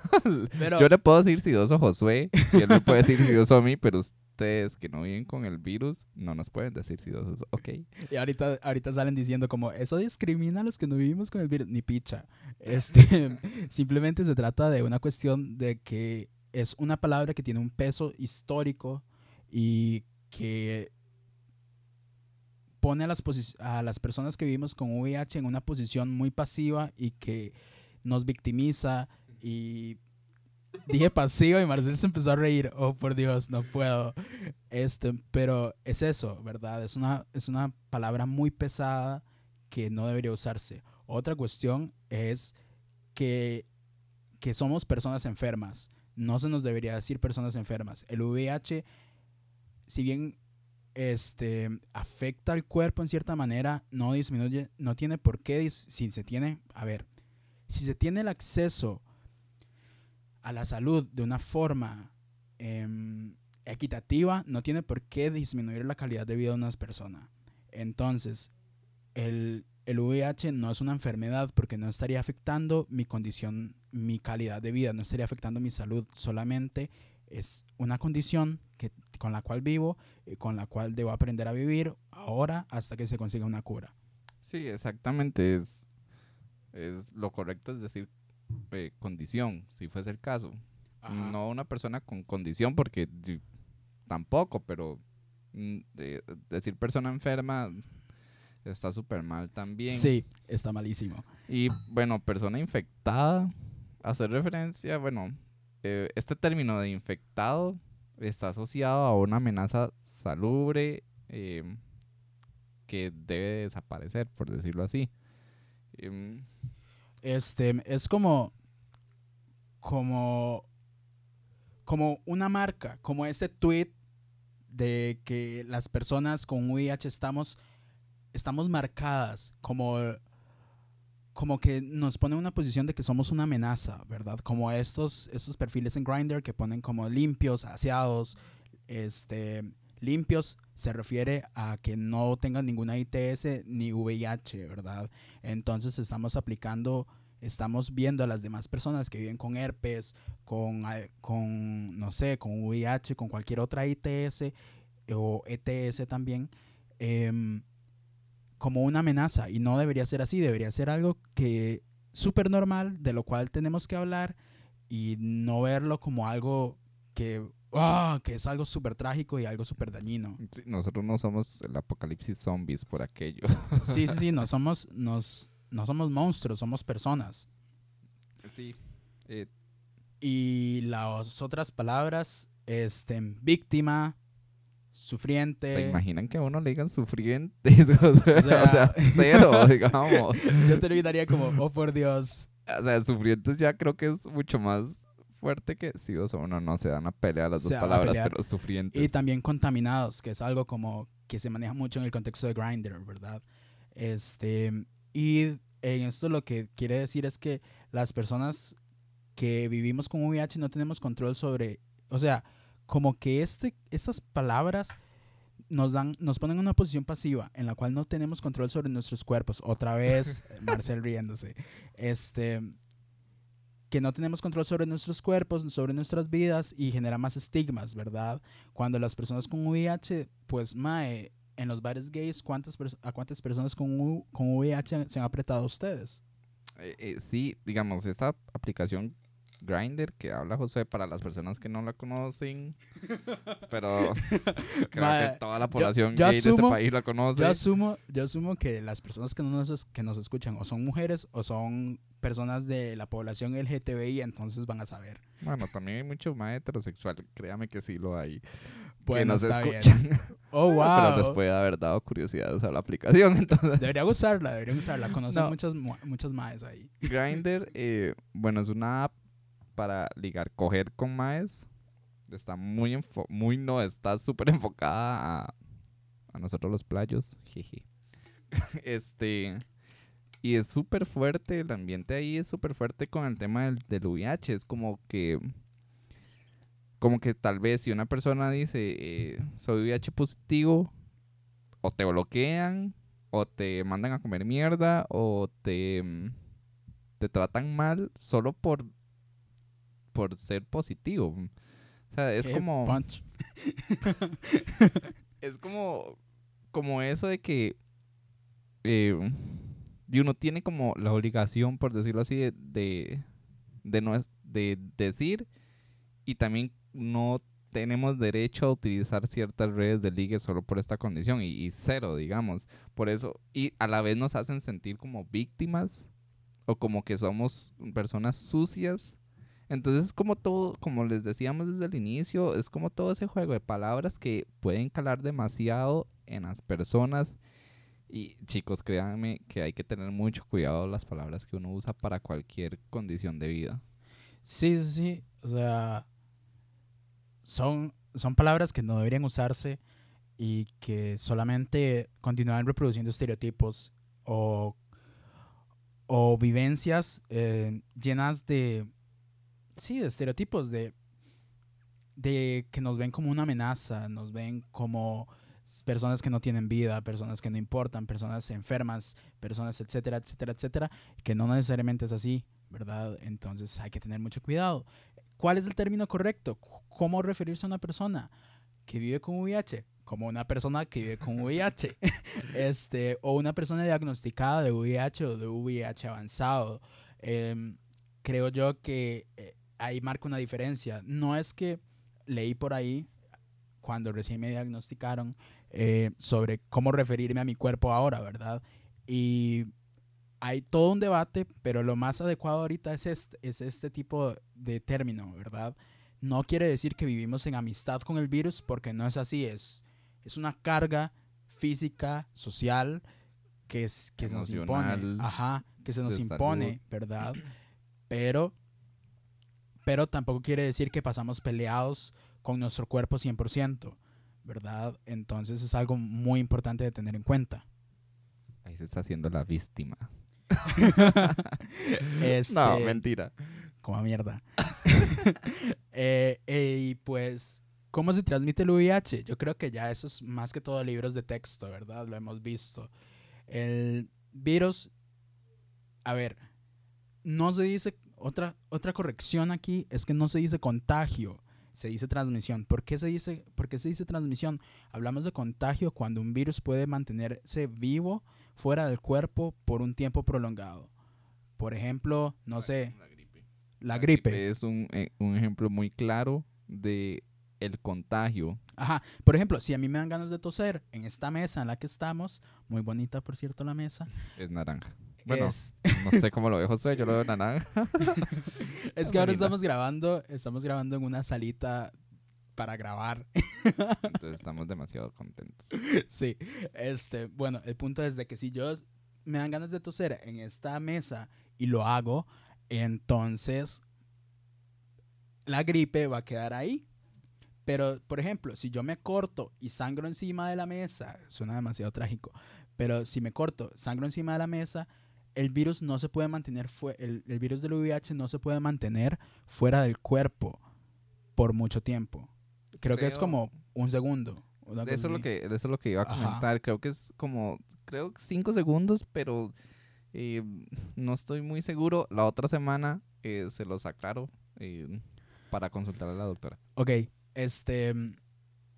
[SPEAKER 1] pero
[SPEAKER 2] Yo le puedo decir sidoso a Josué y él me puede decir sidoso a mí, pero ustedes que no viven con el virus no nos pueden decir sidosos. Ok.
[SPEAKER 1] y ahorita, ahorita salen diciendo como eso discrimina a los que no vivimos con el virus, ni picha. Este, simplemente se trata de una cuestión de que es una palabra que tiene un peso histórico y que pone a las, a las personas que vivimos con VIH en una posición muy pasiva y que nos victimiza y dije pasiva y Marcel se empezó a reír. Oh, por Dios, no puedo. Este, pero es eso, ¿verdad? Es una, es una palabra muy pesada que no debería usarse. Otra cuestión es que, que somos personas enfermas. No se nos debería decir personas enfermas. El VIH, si bien este, afecta al cuerpo en cierta manera, no disminuye, no tiene por qué, si se tiene, a ver, si se tiene el acceso a la salud de una forma em, equitativa, no tiene por qué disminuir la calidad de vida de una persona. Entonces, el, el VIH no es una enfermedad porque no estaría afectando mi condición, mi calidad de vida, no estaría afectando mi salud, solamente es una condición que, con la cual vivo y con la cual debo aprender a vivir ahora hasta que se consiga una cura.
[SPEAKER 2] Sí, exactamente. Es, es lo correcto es decir eh, condición, si fuese el caso. No una persona con condición, porque tampoco, pero mm, de- decir persona enferma está súper mal también.
[SPEAKER 1] Sí, está malísimo.
[SPEAKER 2] Y bueno, persona infectada, hacer referencia, bueno, eh, este término de infectado está asociado a una amenaza salubre eh, que debe desaparecer, por decirlo así. Em,
[SPEAKER 1] Este, es como, como, como una marca, como ese tweet de que las personas con VIH estamos, estamos marcadas, como, como que nos pone en una posición de que somos una amenaza, ¿verdad? Como estos, estos perfiles en Grindr que ponen como limpios, aseados, este, limpios se refiere a que no tengan ninguna ITS ni VIH, ¿verdad? Entonces estamos aplicando, estamos viendo a las demás personas que viven con herpes, con, con no sé, con VIH, con cualquier otra ITS o ETS también, em, como una amenaza. Y no debería ser así, debería ser algo que súper normal, de lo cual tenemos que hablar y no verlo como algo que, ah, que es algo súper trágico y algo súper dañino.
[SPEAKER 2] sí, nosotros no somos el apocalipsis zombies por aquello.
[SPEAKER 1] Sí, sí, sí, no somos, nos, no somos monstruos, somos personas.
[SPEAKER 2] sí. eh,
[SPEAKER 1] Y las otras palabras, este, víctima, sufriente.
[SPEAKER 2] ¿Se imaginan que a uno le digan o, sea,
[SPEAKER 1] O sea-
[SPEAKER 2] o sea, cero, digamos.
[SPEAKER 1] Yo terminaría como, oh por Dios.
[SPEAKER 2] O sea, sufrientes ya creo que es mucho más fuerte que sí, o sea, uno no se dan a pelea las
[SPEAKER 1] Se
[SPEAKER 2] dos palabras,
[SPEAKER 1] pelear.
[SPEAKER 2] pero sufrientes.
[SPEAKER 1] Y también contaminados, que es algo como que se maneja mucho en el contexto de Grindr, ¿verdad? Este, y en esto lo que quiere decir es que las personas que vivimos con VIH no tenemos control sobre, o sea, como que este, estas palabras nos dan, nos ponen en una posición pasiva en la cual no tenemos control sobre nuestros cuerpos. Otra vez, Marcel riéndose. Este, que no tenemos control sobre nuestros cuerpos, sobre nuestras vidas y genera más estigmas, ¿verdad? Cuando las personas con VIH, pues, mae, en los bares gays, ¿cuántas ¿a cuántas personas con, con VIH se han apretado ustedes?
[SPEAKER 2] Eh, eh, sí, digamos, esta aplicación Grinder, que habla José para las personas que no la conocen. Pero creo que toda la población
[SPEAKER 1] yo
[SPEAKER 2] gay de este
[SPEAKER 1] asumo-
[SPEAKER 2] país la conoce.
[SPEAKER 1] Yo asumo, yo asumo que las personas que nos, que nos escuchan o son mujeres o son personas de la población LGTBI, entonces van a saber.
[SPEAKER 2] Bueno, también hay mucho más heterosexual. Créame que sí lo hay. que nos
[SPEAKER 1] bien.
[SPEAKER 2] escuchan.
[SPEAKER 1] Oh, wow.
[SPEAKER 2] Pero les puede haber dado curiosidad usar la aplicación. Entonces,
[SPEAKER 1] Debería usarla, deberían usarla. Conocen
[SPEAKER 2] No.
[SPEAKER 1] muchas, mu- muchas maes ahí.
[SPEAKER 2] Grindr, eh, bueno, es una app para ligar, coger con maes. Está muy, muy no, está súper enfocada a, a nosotros los playos. Jeje. este, y es súper fuerte, el ambiente ahí es súper fuerte con el tema del, del VIH. Es como que, como que tal vez si una persona dice, eh, soy VIH positivo, o te bloquean, o te mandan a comer mierda, o te, mm, te tratan mal solo por, por ser positivo. O sea, es
[SPEAKER 1] Eh,
[SPEAKER 2] como
[SPEAKER 1] punch.
[SPEAKER 2] es como, como eso de que eh, y uno tiene como la obligación, por decirlo así, de, de, de no es- de decir y también no tenemos derecho a utilizar ciertas redes de ligue solo por esta condición y, y cero, digamos. Por eso, y a la vez nos hacen sentir como víctimas o como que somos personas sucias. Entonces, como todo, como les decíamos desde el inicio, es como todo ese juego de palabras que pueden calar demasiado en las personas. Y chicos, créanme que hay que tener mucho cuidado las palabras que uno usa para cualquier condición de vida.
[SPEAKER 1] Sí, sí, sí. O sea, son, son palabras que no deberían usarse y que solamente continúan reproduciendo estereotipos o, o vivencias eh, llenas de, sí, de estereotipos, de, de que nos ven como una amenaza, nos ven como personas que no tienen vida, personas que no importan, personas enfermas, personas, etcétera, etcétera, etcétera, que no necesariamente es así, ¿verdad? Entonces hay que tener mucho cuidado. ¿Cuál es el término correcto? ¿Cómo referirse a una persona que vive con VIH? Como una persona que vive con VIH. este, o una persona diagnosticada de VIH o de VIH avanzado. Em, creo yo que eh, ahí marca una diferencia. No es que leí por ahí, cuando recién me diagnosticaron, eh, sobre cómo referirme a mi cuerpo ahora, ¿verdad? Y hay todo un debate, pero lo más adecuado ahorita es este, es este tipo de término, ¿verdad? No quiere decir que vivimos en amistad con el virus, porque no es así, es, es una carga física, social, que, es, que se nos impone. Ajá, que se nos impone,
[SPEAKER 2] salud.
[SPEAKER 1] ¿verdad? Pero, pero tampoco quiere decir que pasamos peleados con nuestro cuerpo 100%, ¿verdad? Entonces es algo muy importante de tener en cuenta.
[SPEAKER 2] Ahí se está haciendo la víctima.
[SPEAKER 1] Este,
[SPEAKER 2] No, mentira.
[SPEAKER 1] como mierda. Eh, eh, y pues, ¿cómo se transmite el VIH? Yo creo que ya eso es más que todo libros de texto, ¿verdad? Lo hemos visto. El virus, a ver, no se dice, otra, otra corrección aquí es que no se dice contagio, se dice transmisión. ¿Por qué se dice, por qué se dice transmisión? Hablamos de contagio cuando un virus puede mantenerse vivo fuera del cuerpo por un tiempo prolongado. Por ejemplo, no sé,
[SPEAKER 2] La gripe.
[SPEAKER 1] la gripe.
[SPEAKER 2] Es un, eh, un ejemplo muy claro de el contagio.
[SPEAKER 1] Ajá. Por ejemplo, si a mí me dan ganas de toser en esta mesa en la que estamos, muy bonita por cierto la mesa,
[SPEAKER 2] Es naranja. Bueno,
[SPEAKER 1] es,
[SPEAKER 2] no sé cómo lo ve José, yo lo veo naranja.
[SPEAKER 1] es que ahora estamos grabando, estamos grabando en una salita para grabar.
[SPEAKER 2] Entonces estamos demasiado contentos.
[SPEAKER 1] sí. Este, bueno, el punto es de que si yo me dan ganas de toser en esta mesa y lo hago, entonces la gripe va a quedar ahí. Pero, por ejemplo, si yo me corto y sangro encima de la mesa, suena demasiado trágico, pero si me corto, sangro encima de la mesa, el virus no se puede mantener, fue el, el virus del VIH no se puede mantener fuera del cuerpo por mucho tiempo. Creo, que es como un segundo.
[SPEAKER 2] De eso es lo que, de eso es lo que iba a
[SPEAKER 1] Ajá.
[SPEAKER 2] comentar. Creo que es como, creo que cinco segundos, pero eh, no estoy muy seguro. La otra semana eh, se los aclaro eh, para consultar a la doctora.
[SPEAKER 1] Ok, este.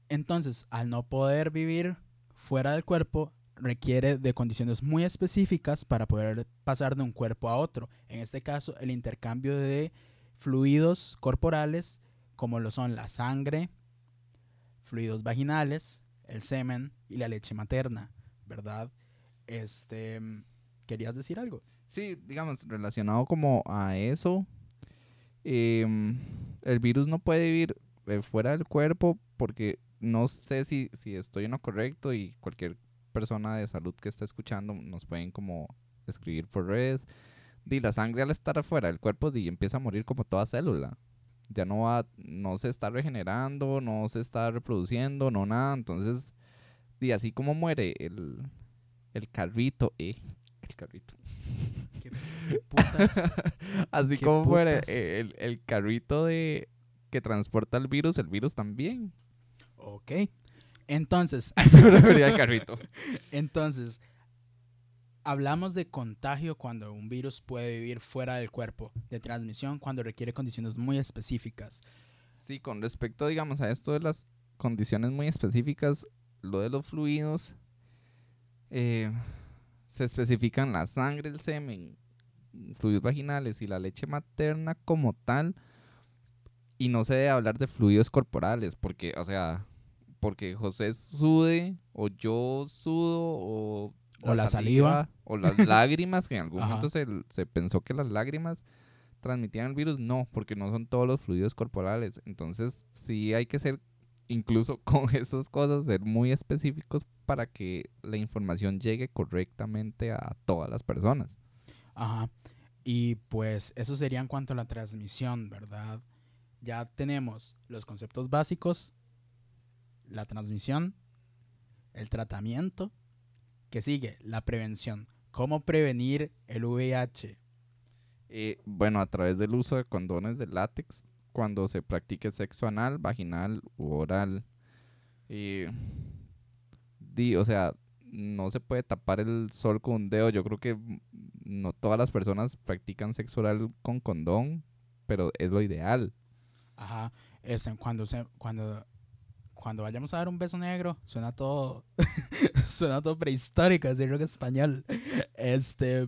[SPEAKER 1] Entonces, al no poder vivir fuera del cuerpo, requiere de condiciones muy específicas para poder pasar de un cuerpo a otro. En este caso, el intercambio de fluidos corporales como lo son la sangre, fluidos vaginales, el semen y la leche materna, ¿verdad? Este, ¿querías decir algo?
[SPEAKER 2] Sí, digamos, relacionado como a eso, em, el virus no puede vivir eh, fuera del cuerpo porque no sé si, si estoy en lo correcto y cualquier persona de salud que esté escuchando nos pueden como escribir por redes. Y la sangre al estar afuera del cuerpo y empieza a morir como toda célula. Ya no va, no se está regenerando, no se está reproduciendo, no nada. Entonces, y así como muere el, el carrito, eh, el carrito.
[SPEAKER 1] ¿Qué, putas?
[SPEAKER 2] así
[SPEAKER 1] ¿Qué
[SPEAKER 2] como muere
[SPEAKER 1] putas?
[SPEAKER 2] el, el carrito de que transporta el virus, el virus también.
[SPEAKER 1] Ok. Entonces,
[SPEAKER 2] A eso me refería el carrito.
[SPEAKER 1] entonces, hablamos de contagio cuando un virus puede vivir fuera del cuerpo, de transmisión cuando requiere condiciones muy específicas.
[SPEAKER 2] Sí, con respecto, digamos, a esto de las condiciones muy específicas, lo de los fluidos, eh, se especifican la sangre, el semen, fluidos vaginales y la leche materna como tal, y no se debe hablar de fluidos corporales, porque, o sea, porque José sude, o yo sudo, o,
[SPEAKER 1] O la saliva.
[SPEAKER 2] o las lágrimas, que en algún
[SPEAKER 1] Ajá.
[SPEAKER 2] momento se, se pensó que las lágrimas transmitían el virus, no, porque no son todos los fluidos corporales. Entonces, sí hay que ser, incluso con esas cosas, ser muy específicos para que la información llegue correctamente a todas las personas.
[SPEAKER 1] Ajá. Y pues eso sería en cuanto a la transmisión, ¿verdad? Ya tenemos los conceptos básicos, la transmisión, el tratamiento, que sigue la prevención. ¿Cómo prevenir el VIH?
[SPEAKER 2] Eh, bueno, a través del uso de condones de látex cuando se practique sexo anal, vaginal u oral. Y, di, o sea, no se puede tapar el sol con un dedo. Yo creo que no todas las personas practican sexo oral con condón, pero es lo ideal.
[SPEAKER 1] Ajá. Este, cuando, se, cuando, cuando vayamos a dar un beso negro, suena todo, suena todo prehistórico decirlo en español. Este,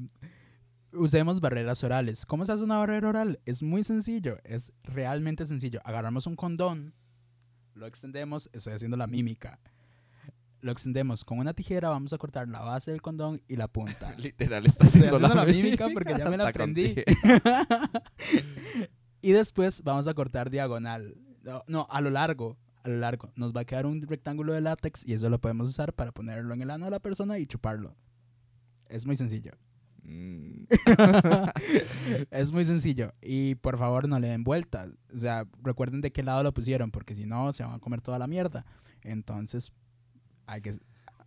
[SPEAKER 1] usemos barreras orales. ¿Cómo se hace una barrera oral? Es muy sencillo, es realmente sencillo. Agarramos un condón, lo extendemos, estoy haciendo la mímica. Lo extendemos con una tijera, vamos a cortar la base del condón y la punta.
[SPEAKER 2] Literal, está
[SPEAKER 1] Estoy
[SPEAKER 2] haciendo,
[SPEAKER 1] haciendo la mímica porque ya me la aprendí. y después vamos a cortar diagonal. No, no, a lo largo. A lo largo. Nos va a quedar un rectángulo de látex y eso lo podemos usar para ponerlo en el ano de la persona y chuparlo. Es muy sencillo.
[SPEAKER 2] Mm,
[SPEAKER 1] es muy sencillo. Y por favor no le den vueltas. O sea, recuerden de qué lado lo pusieron porque si no se van a comer toda la mierda. Entonces, hay que...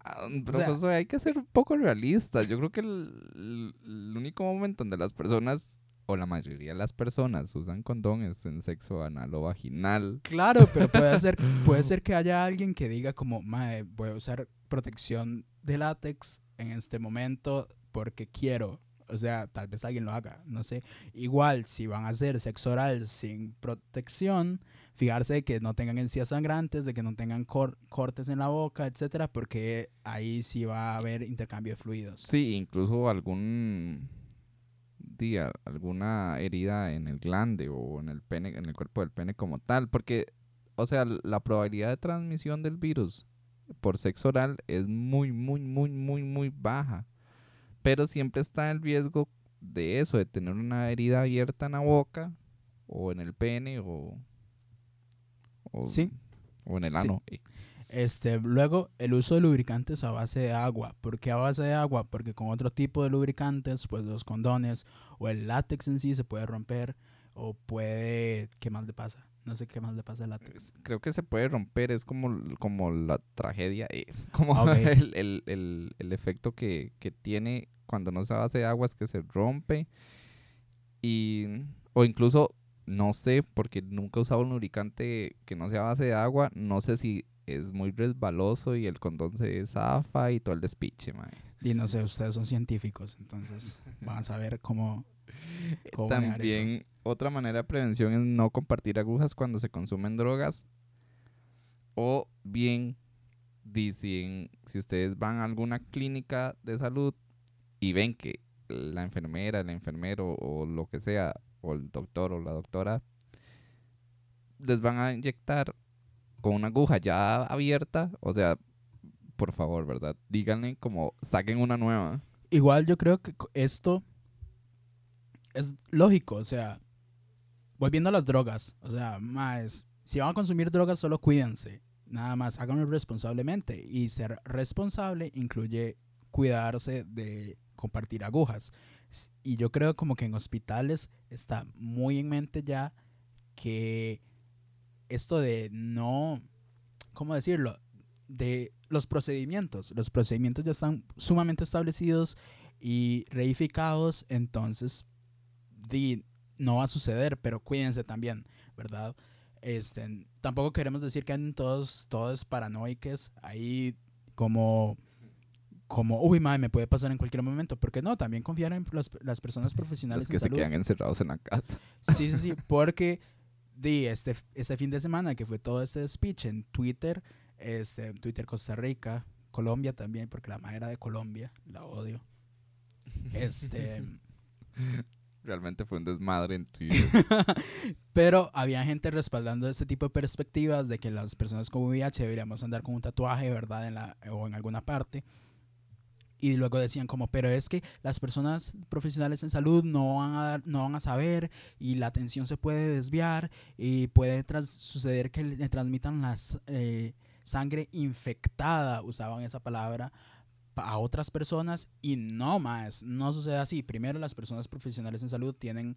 [SPEAKER 2] ah,
[SPEAKER 1] sea-
[SPEAKER 2] hay que ser un poco realistas. Yo creo que el único momento donde las personas, o la mayoría de las personas, usan condón es en sexo anal o vaginal.
[SPEAKER 1] Claro, pero puede ser, puede ser que haya alguien que diga como, Mae, voy a usar protección de látex en este momento porque quiero. O sea, tal vez alguien lo haga, no sé. Igual, si van a hacer sexo oral sin protección, fijarse de que no tengan encías sangrantes, de que no tengan cor- cortes en la boca, etcétera, porque ahí sí va a haber intercambio de fluidos.
[SPEAKER 2] Sí, incluso algún día, alguna herida en el glande o en el pene, en el cuerpo del pene como tal, porque, o sea, la probabilidad de transmisión del virus por sexo oral es muy, muy, muy, muy, muy baja. Pero siempre está el riesgo de eso, de tener una herida abierta en la boca o en el pene o, o,
[SPEAKER 1] Sí.
[SPEAKER 2] o en el ano. Eh,
[SPEAKER 1] Este, luego, el uso de lubricantes a base de agua. ¿Por qué a base de agua? Porque con otro tipo de lubricantes, pues los condones o el látex en sí se puede romper o puede... ¿Qué más le pasa? No sé qué más le pasa al látex.
[SPEAKER 2] creo que se puede romper, es como, como la tragedia, eh, como
[SPEAKER 1] Ah,
[SPEAKER 2] el, el- el- el efecto que, que tiene cuando no se hace agua es que se rompe. Y, o incluso, no sé, porque nunca he usado un lubricante que no sea a base de agua, no sé si es muy resbaloso y el condón se zafa y todo el despiche, mae.
[SPEAKER 1] Y no sé, ustedes son científicos, entonces van a saber cómo... cómo manejar eso.
[SPEAKER 2] También otra manera de prevención es no compartir agujas cuando se consumen drogas. O bien, dicen, si ustedes van a alguna clínica de salud y ven que la enfermera, el enfermero o lo que sea, o el doctor o la doctora les van a inyectar con una aguja ya abierta, o sea, por favor, ¿verdad? Díganle como saquen una nueva.
[SPEAKER 1] Igual yo creo que esto es lógico, o sea, volviendo a las drogas, o sea, más, si van a consumir drogas solo cuídense, nada más, háganlo responsablemente y ser responsable incluye cuidarse de compartir agujas. Y yo creo como que en hospitales está muy en mente ya que esto de no, ¿cómo decirlo? De los procedimientos. Los procedimientos ya están sumamente establecidos y reificados, entonces no va a suceder, pero cuídense también, ¿verdad? Este, tampoco queremos decir que en todos, todos paranoicos, ahí como como, uy, madre, me puede pasar en cualquier momento. porque no? También confiar en las personas profesionales.
[SPEAKER 2] Los que se quedan encerrados en la casa.
[SPEAKER 1] Sí, sí, sí. Porque di, este, este fin de semana que fue todo este speech en Twitter, este, Twitter Costa Rica, Colombia también, porque la madre era de Colombia, la odio. Este.
[SPEAKER 2] Realmente fue un desmadre en Twitter.
[SPEAKER 1] Pero había gente respaldando ese tipo de perspectivas de que las personas con VIH deberíamos andar con un tatuaje, ¿verdad? En la, o en alguna parte. Y luego decían como, pero es que las personas profesionales en salud no van a, no van a saber y la atención se puede desviar y puede suceder que le transmitan la eh, sangre infectada, usaban esa palabra, a otras personas y no más, no sucede así. Primero, las personas profesionales en salud tienen...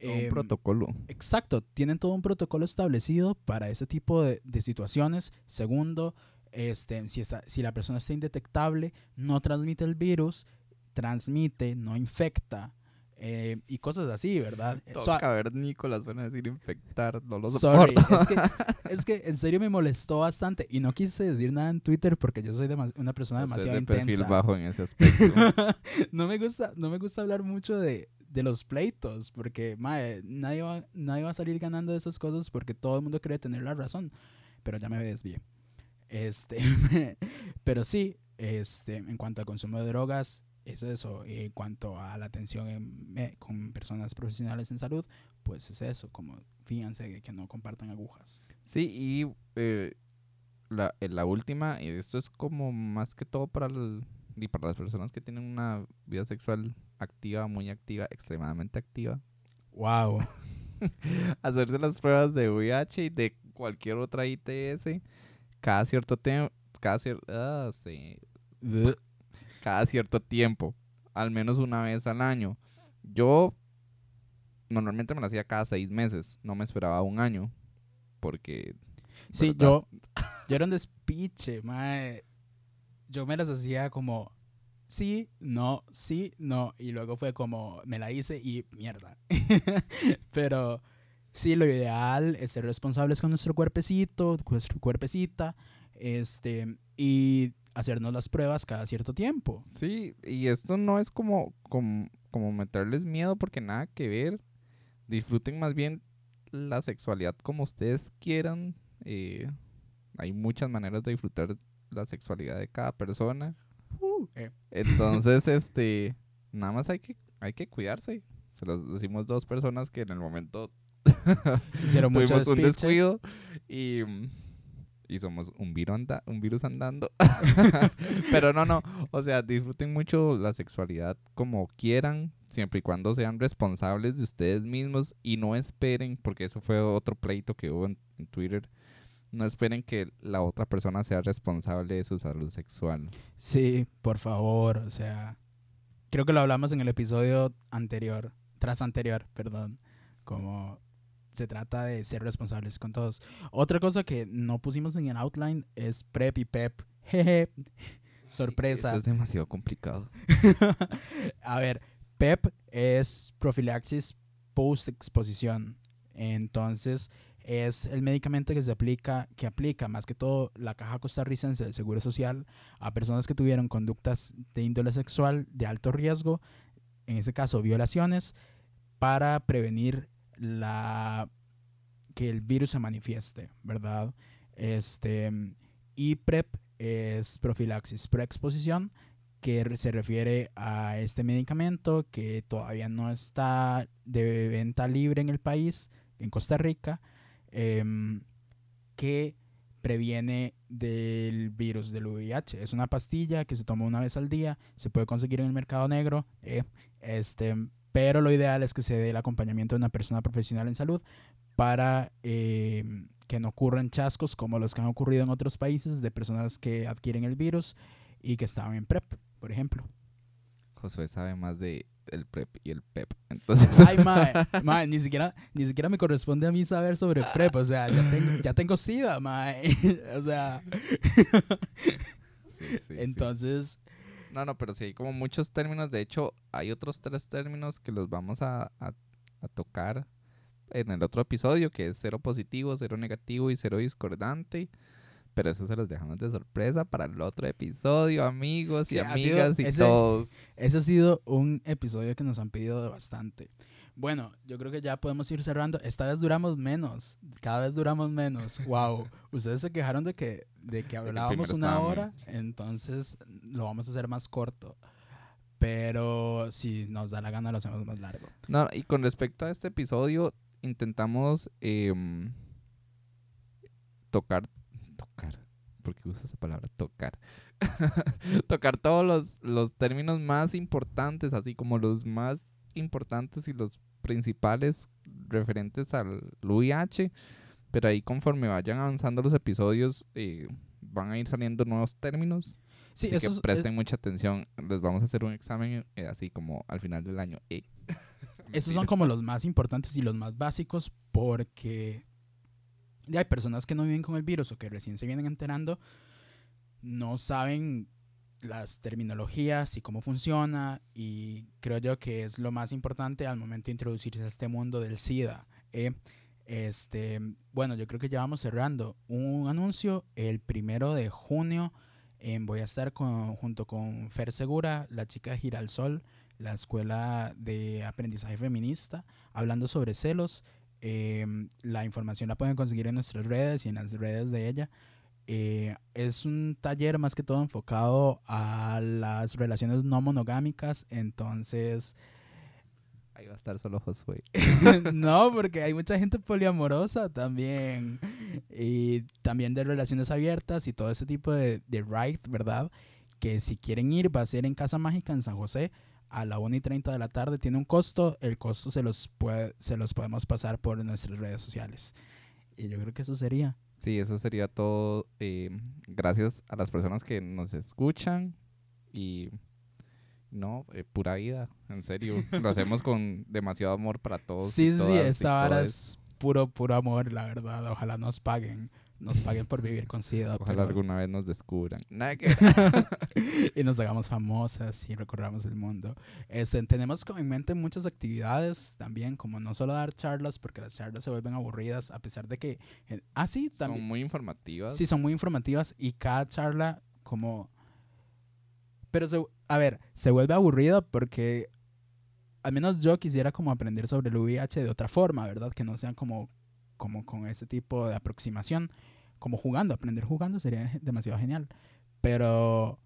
[SPEAKER 2] un em, protocolo.
[SPEAKER 1] Exacto, tienen todo un protocolo establecido para ese tipo de, de situaciones. Segundo, este, si, está, si la persona está indetectable, no transmite el virus, transmite, no infecta. Eh, y cosas así, ¿verdad?
[SPEAKER 2] Toca ver Nicolás, van a decir infectar, no lo
[SPEAKER 1] sorry, es que, es que en serio me molestó bastante y no quise decir nada en Twitter porque yo soy una persona demasiado de intensa. perfil
[SPEAKER 2] bajo en ese aspecto.
[SPEAKER 1] no me gusta, no me gusta hablar mucho de, de los pleitos porque nadie, va, nadie va a salir ganando de esas cosas porque todo el mundo cree tener la razón. Pero ya me desvié. Este, pero sí, este, en cuanto al consumo de drogas, es eso. En cuanto a la atención con personas profesionales en salud, pues es eso, como fíjense que no compartan agujas.
[SPEAKER 2] Sí, y eh, la, eh, la, última, y esto es como más que todo para, y para las personas que tienen una vida sexual activa, muy activa, extremadamente activa.
[SPEAKER 1] Wow.
[SPEAKER 2] Hacerse las pruebas de VIH y de cualquier otra ITS cada cierto tiempo, cada, ah, cada cierto tiempo, al menos una vez al año. Yo normalmente me lo hacía cada seis meses, no me esperaba un año, porque...
[SPEAKER 1] Sí, yo, yo era un despiche, mae. Yo me las hacía como sí, no, sí, no. Y luego fue como, me la hice y mierda. Pero Sí, lo ideal es ser responsables con nuestro cuerpecito, nuestro cuerpecita, este, y hacernos las pruebas cada cierto tiempo.
[SPEAKER 2] Sí, y esto no es como, como, como meterles miedo porque nada que ver. Disfruten más bien la sexualidad como ustedes quieran. Eh, hay muchas maneras de disfrutar la sexualidad de cada persona. Uh, eh. Entonces, este, nada más hay que, hay que cuidarse. Se los decimos dos personas que en el momento
[SPEAKER 1] Hicieron mucho
[SPEAKER 2] un descuido y, y somos un, un virus andando. Pero no, no. O sea, disfruten mucho la sexualidad como quieran, siempre y cuando sean responsables de ustedes mismos y no esperen, porque eso fue otro pleito que hubo en, Twitter. No esperen que la otra persona sea responsable de su salud sexual.
[SPEAKER 1] Sí, por favor, o sea, creo que lo hablamos en el episodio anterior, tras anterior, perdón, como se trata de ser responsables con todos. Otra cosa que no pusimos en el outline es PrEP y PEP. Jeje. Sorpresa.
[SPEAKER 2] Eso es demasiado complicado.
[SPEAKER 1] A ver, PEP es profilaxis post-exposición. Entonces, es el medicamento que se aplica, que aplica más que todo la caja costarricense del Seguro Social a personas que tuvieron conductas de índole sexual de alto riesgo, en ese caso violaciones, para prevenir la que el virus se manifieste, ¿verdad? Este, y PrEP es profilaxis preexposición, que se refiere a este medicamento que todavía no está de venta libre en el país, en Costa Rica, em, que previene del virus del VIH. Es una pastilla que se toma una vez al día, se puede conseguir en el mercado negro, eh, este, pero lo ideal es que se dé el acompañamiento de una persona profesional en salud para em, que no ocurran chascos como los que han ocurrido en otros países de personas que adquieren el virus y que estaban en PrEP, por ejemplo.
[SPEAKER 2] Josué sabe más de el PrEP y el PEP. Entonces...
[SPEAKER 1] Ay, mae, ni, siquiera, ni siquiera me corresponde a mí saber sobre PrEP. O sea, ya tengo, ya tengo SIDA, mae. O sea... Entonces...
[SPEAKER 2] No, no, pero sí hay como muchos términos. De hecho, hay otros tres términos que los vamos a, a, a tocar en el otro episodio, que es cero positivo, cero negativo y cero discordante. Pero eso se los dejamos de sorpresa para el otro episodio, amigos y amigas y todos.
[SPEAKER 1] Ese ha sido un episodio que nos han pedido bastante. Bueno, yo creo que ya podemos ir cerrando. Esta vez duramos menos. Cada vez duramos menos. Wow. Ustedes se quejaron de que, de que hablábamos una hora. Entonces lo vamos a hacer más corto. Pero si nos da la gana, lo hacemos más largo.
[SPEAKER 2] No, y con respecto a este episodio, intentamos em, tocar porque usa esa palabra, tocar. tocar todos los, los términos más importantes, así como los más importantes y los principales referentes al VIH. Pero ahí conforme vayan avanzando los episodios, eh, van a ir saliendo nuevos términos. Sí, así que presten mucha atención. Les vamos a hacer un examen eh, así como al final del año. Eh.
[SPEAKER 1] Esos son como los más importantes y los más básicos porque hay personas que no viven con el virus o que recién se vienen enterando, no saben las terminologías y cómo funciona y creo yo que es lo más importante al momento de introducirse a este mundo del SIDA. ¿eh? Este, bueno, yo creo que ya vamos cerrando. Un anuncio el primero de junio. voy a estar junto con Fer Segura, la chica de Giralsol, la escuela de aprendizaje feminista, hablando sobre celos. Em, la información la pueden conseguir en nuestras redes y en las redes de ella. Eh, es un taller más que todo enfocado a las relaciones no monogámicas, entonces...
[SPEAKER 2] Ahí va a estar solo Josué.
[SPEAKER 1] no, porque hay mucha gente poliamorosa también. Y también de relaciones abiertas y todo ese tipo de, de right, ¿verdad? Que si quieren ir, va a ser en Casa Mágica en San José a la 1 y 30 de la tarde. Tiene un costo, el costo se los, puede, se los podemos pasar por nuestras redes sociales. Y yo creo que eso sería.
[SPEAKER 2] Sí, eso sería todo. Eh, gracias a las personas que nos escuchan y no, eh, pura vida, en serio. Lo hacemos con demasiado amor para todos.
[SPEAKER 1] Sí, sí, esta hora es puro, puro amor, la verdad. Ojalá nos paguen nos paguen por vivir con SIDA.
[SPEAKER 2] Ojalá alguna vez nos descubran.
[SPEAKER 1] y nos hagamos famosas y recorramos el mundo. Este, tenemos en mente muchas actividades también, como no solo dar charlas, porque las charlas se vuelven aburridas, a pesar de que... Eh, ah, sí,
[SPEAKER 2] también. Son muy informativas.
[SPEAKER 1] Sí, son muy informativas y cada charla como... Pero, se, a ver, se vuelve aburrida porque al menos yo quisiera como aprender sobre el VIH de otra forma, ¿verdad? Que no sean como como con ese tipo de aproximación, como jugando, aprender jugando sería demasiado genial. Pero,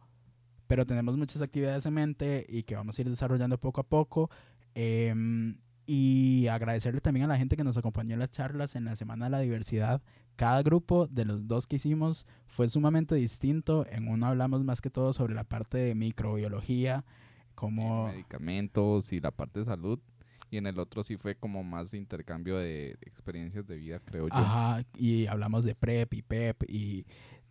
[SPEAKER 1] pero tenemos muchas actividades en mente y que vamos a ir desarrollando poco a poco. Em, y agradecerle también a la gente que nos acompañó en las charlas en la Semana de la Diversidad. Cada grupo de los dos que hicimos fue sumamente distinto. En uno hablamos más que todo sobre la parte de microbiología, como...
[SPEAKER 2] Medicamentos y la parte de salud. Y en el otro sí fue como más intercambio de experiencias de vida, creo yo.
[SPEAKER 1] Ajá, y hablamos de PrEP y PEP y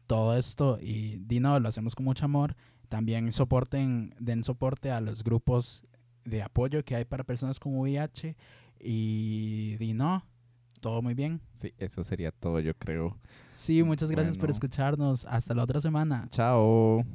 [SPEAKER 1] todo esto. Y Dino, lo hacemos con mucho amor. También soporten, den soporte a los grupos de apoyo que hay para personas con VIH. Y Dino, todo muy bien.
[SPEAKER 2] Sí, eso sería todo, yo creo.
[SPEAKER 1] Sí, muchas gracias por escucharnos. Hasta la otra semana.
[SPEAKER 2] Chao.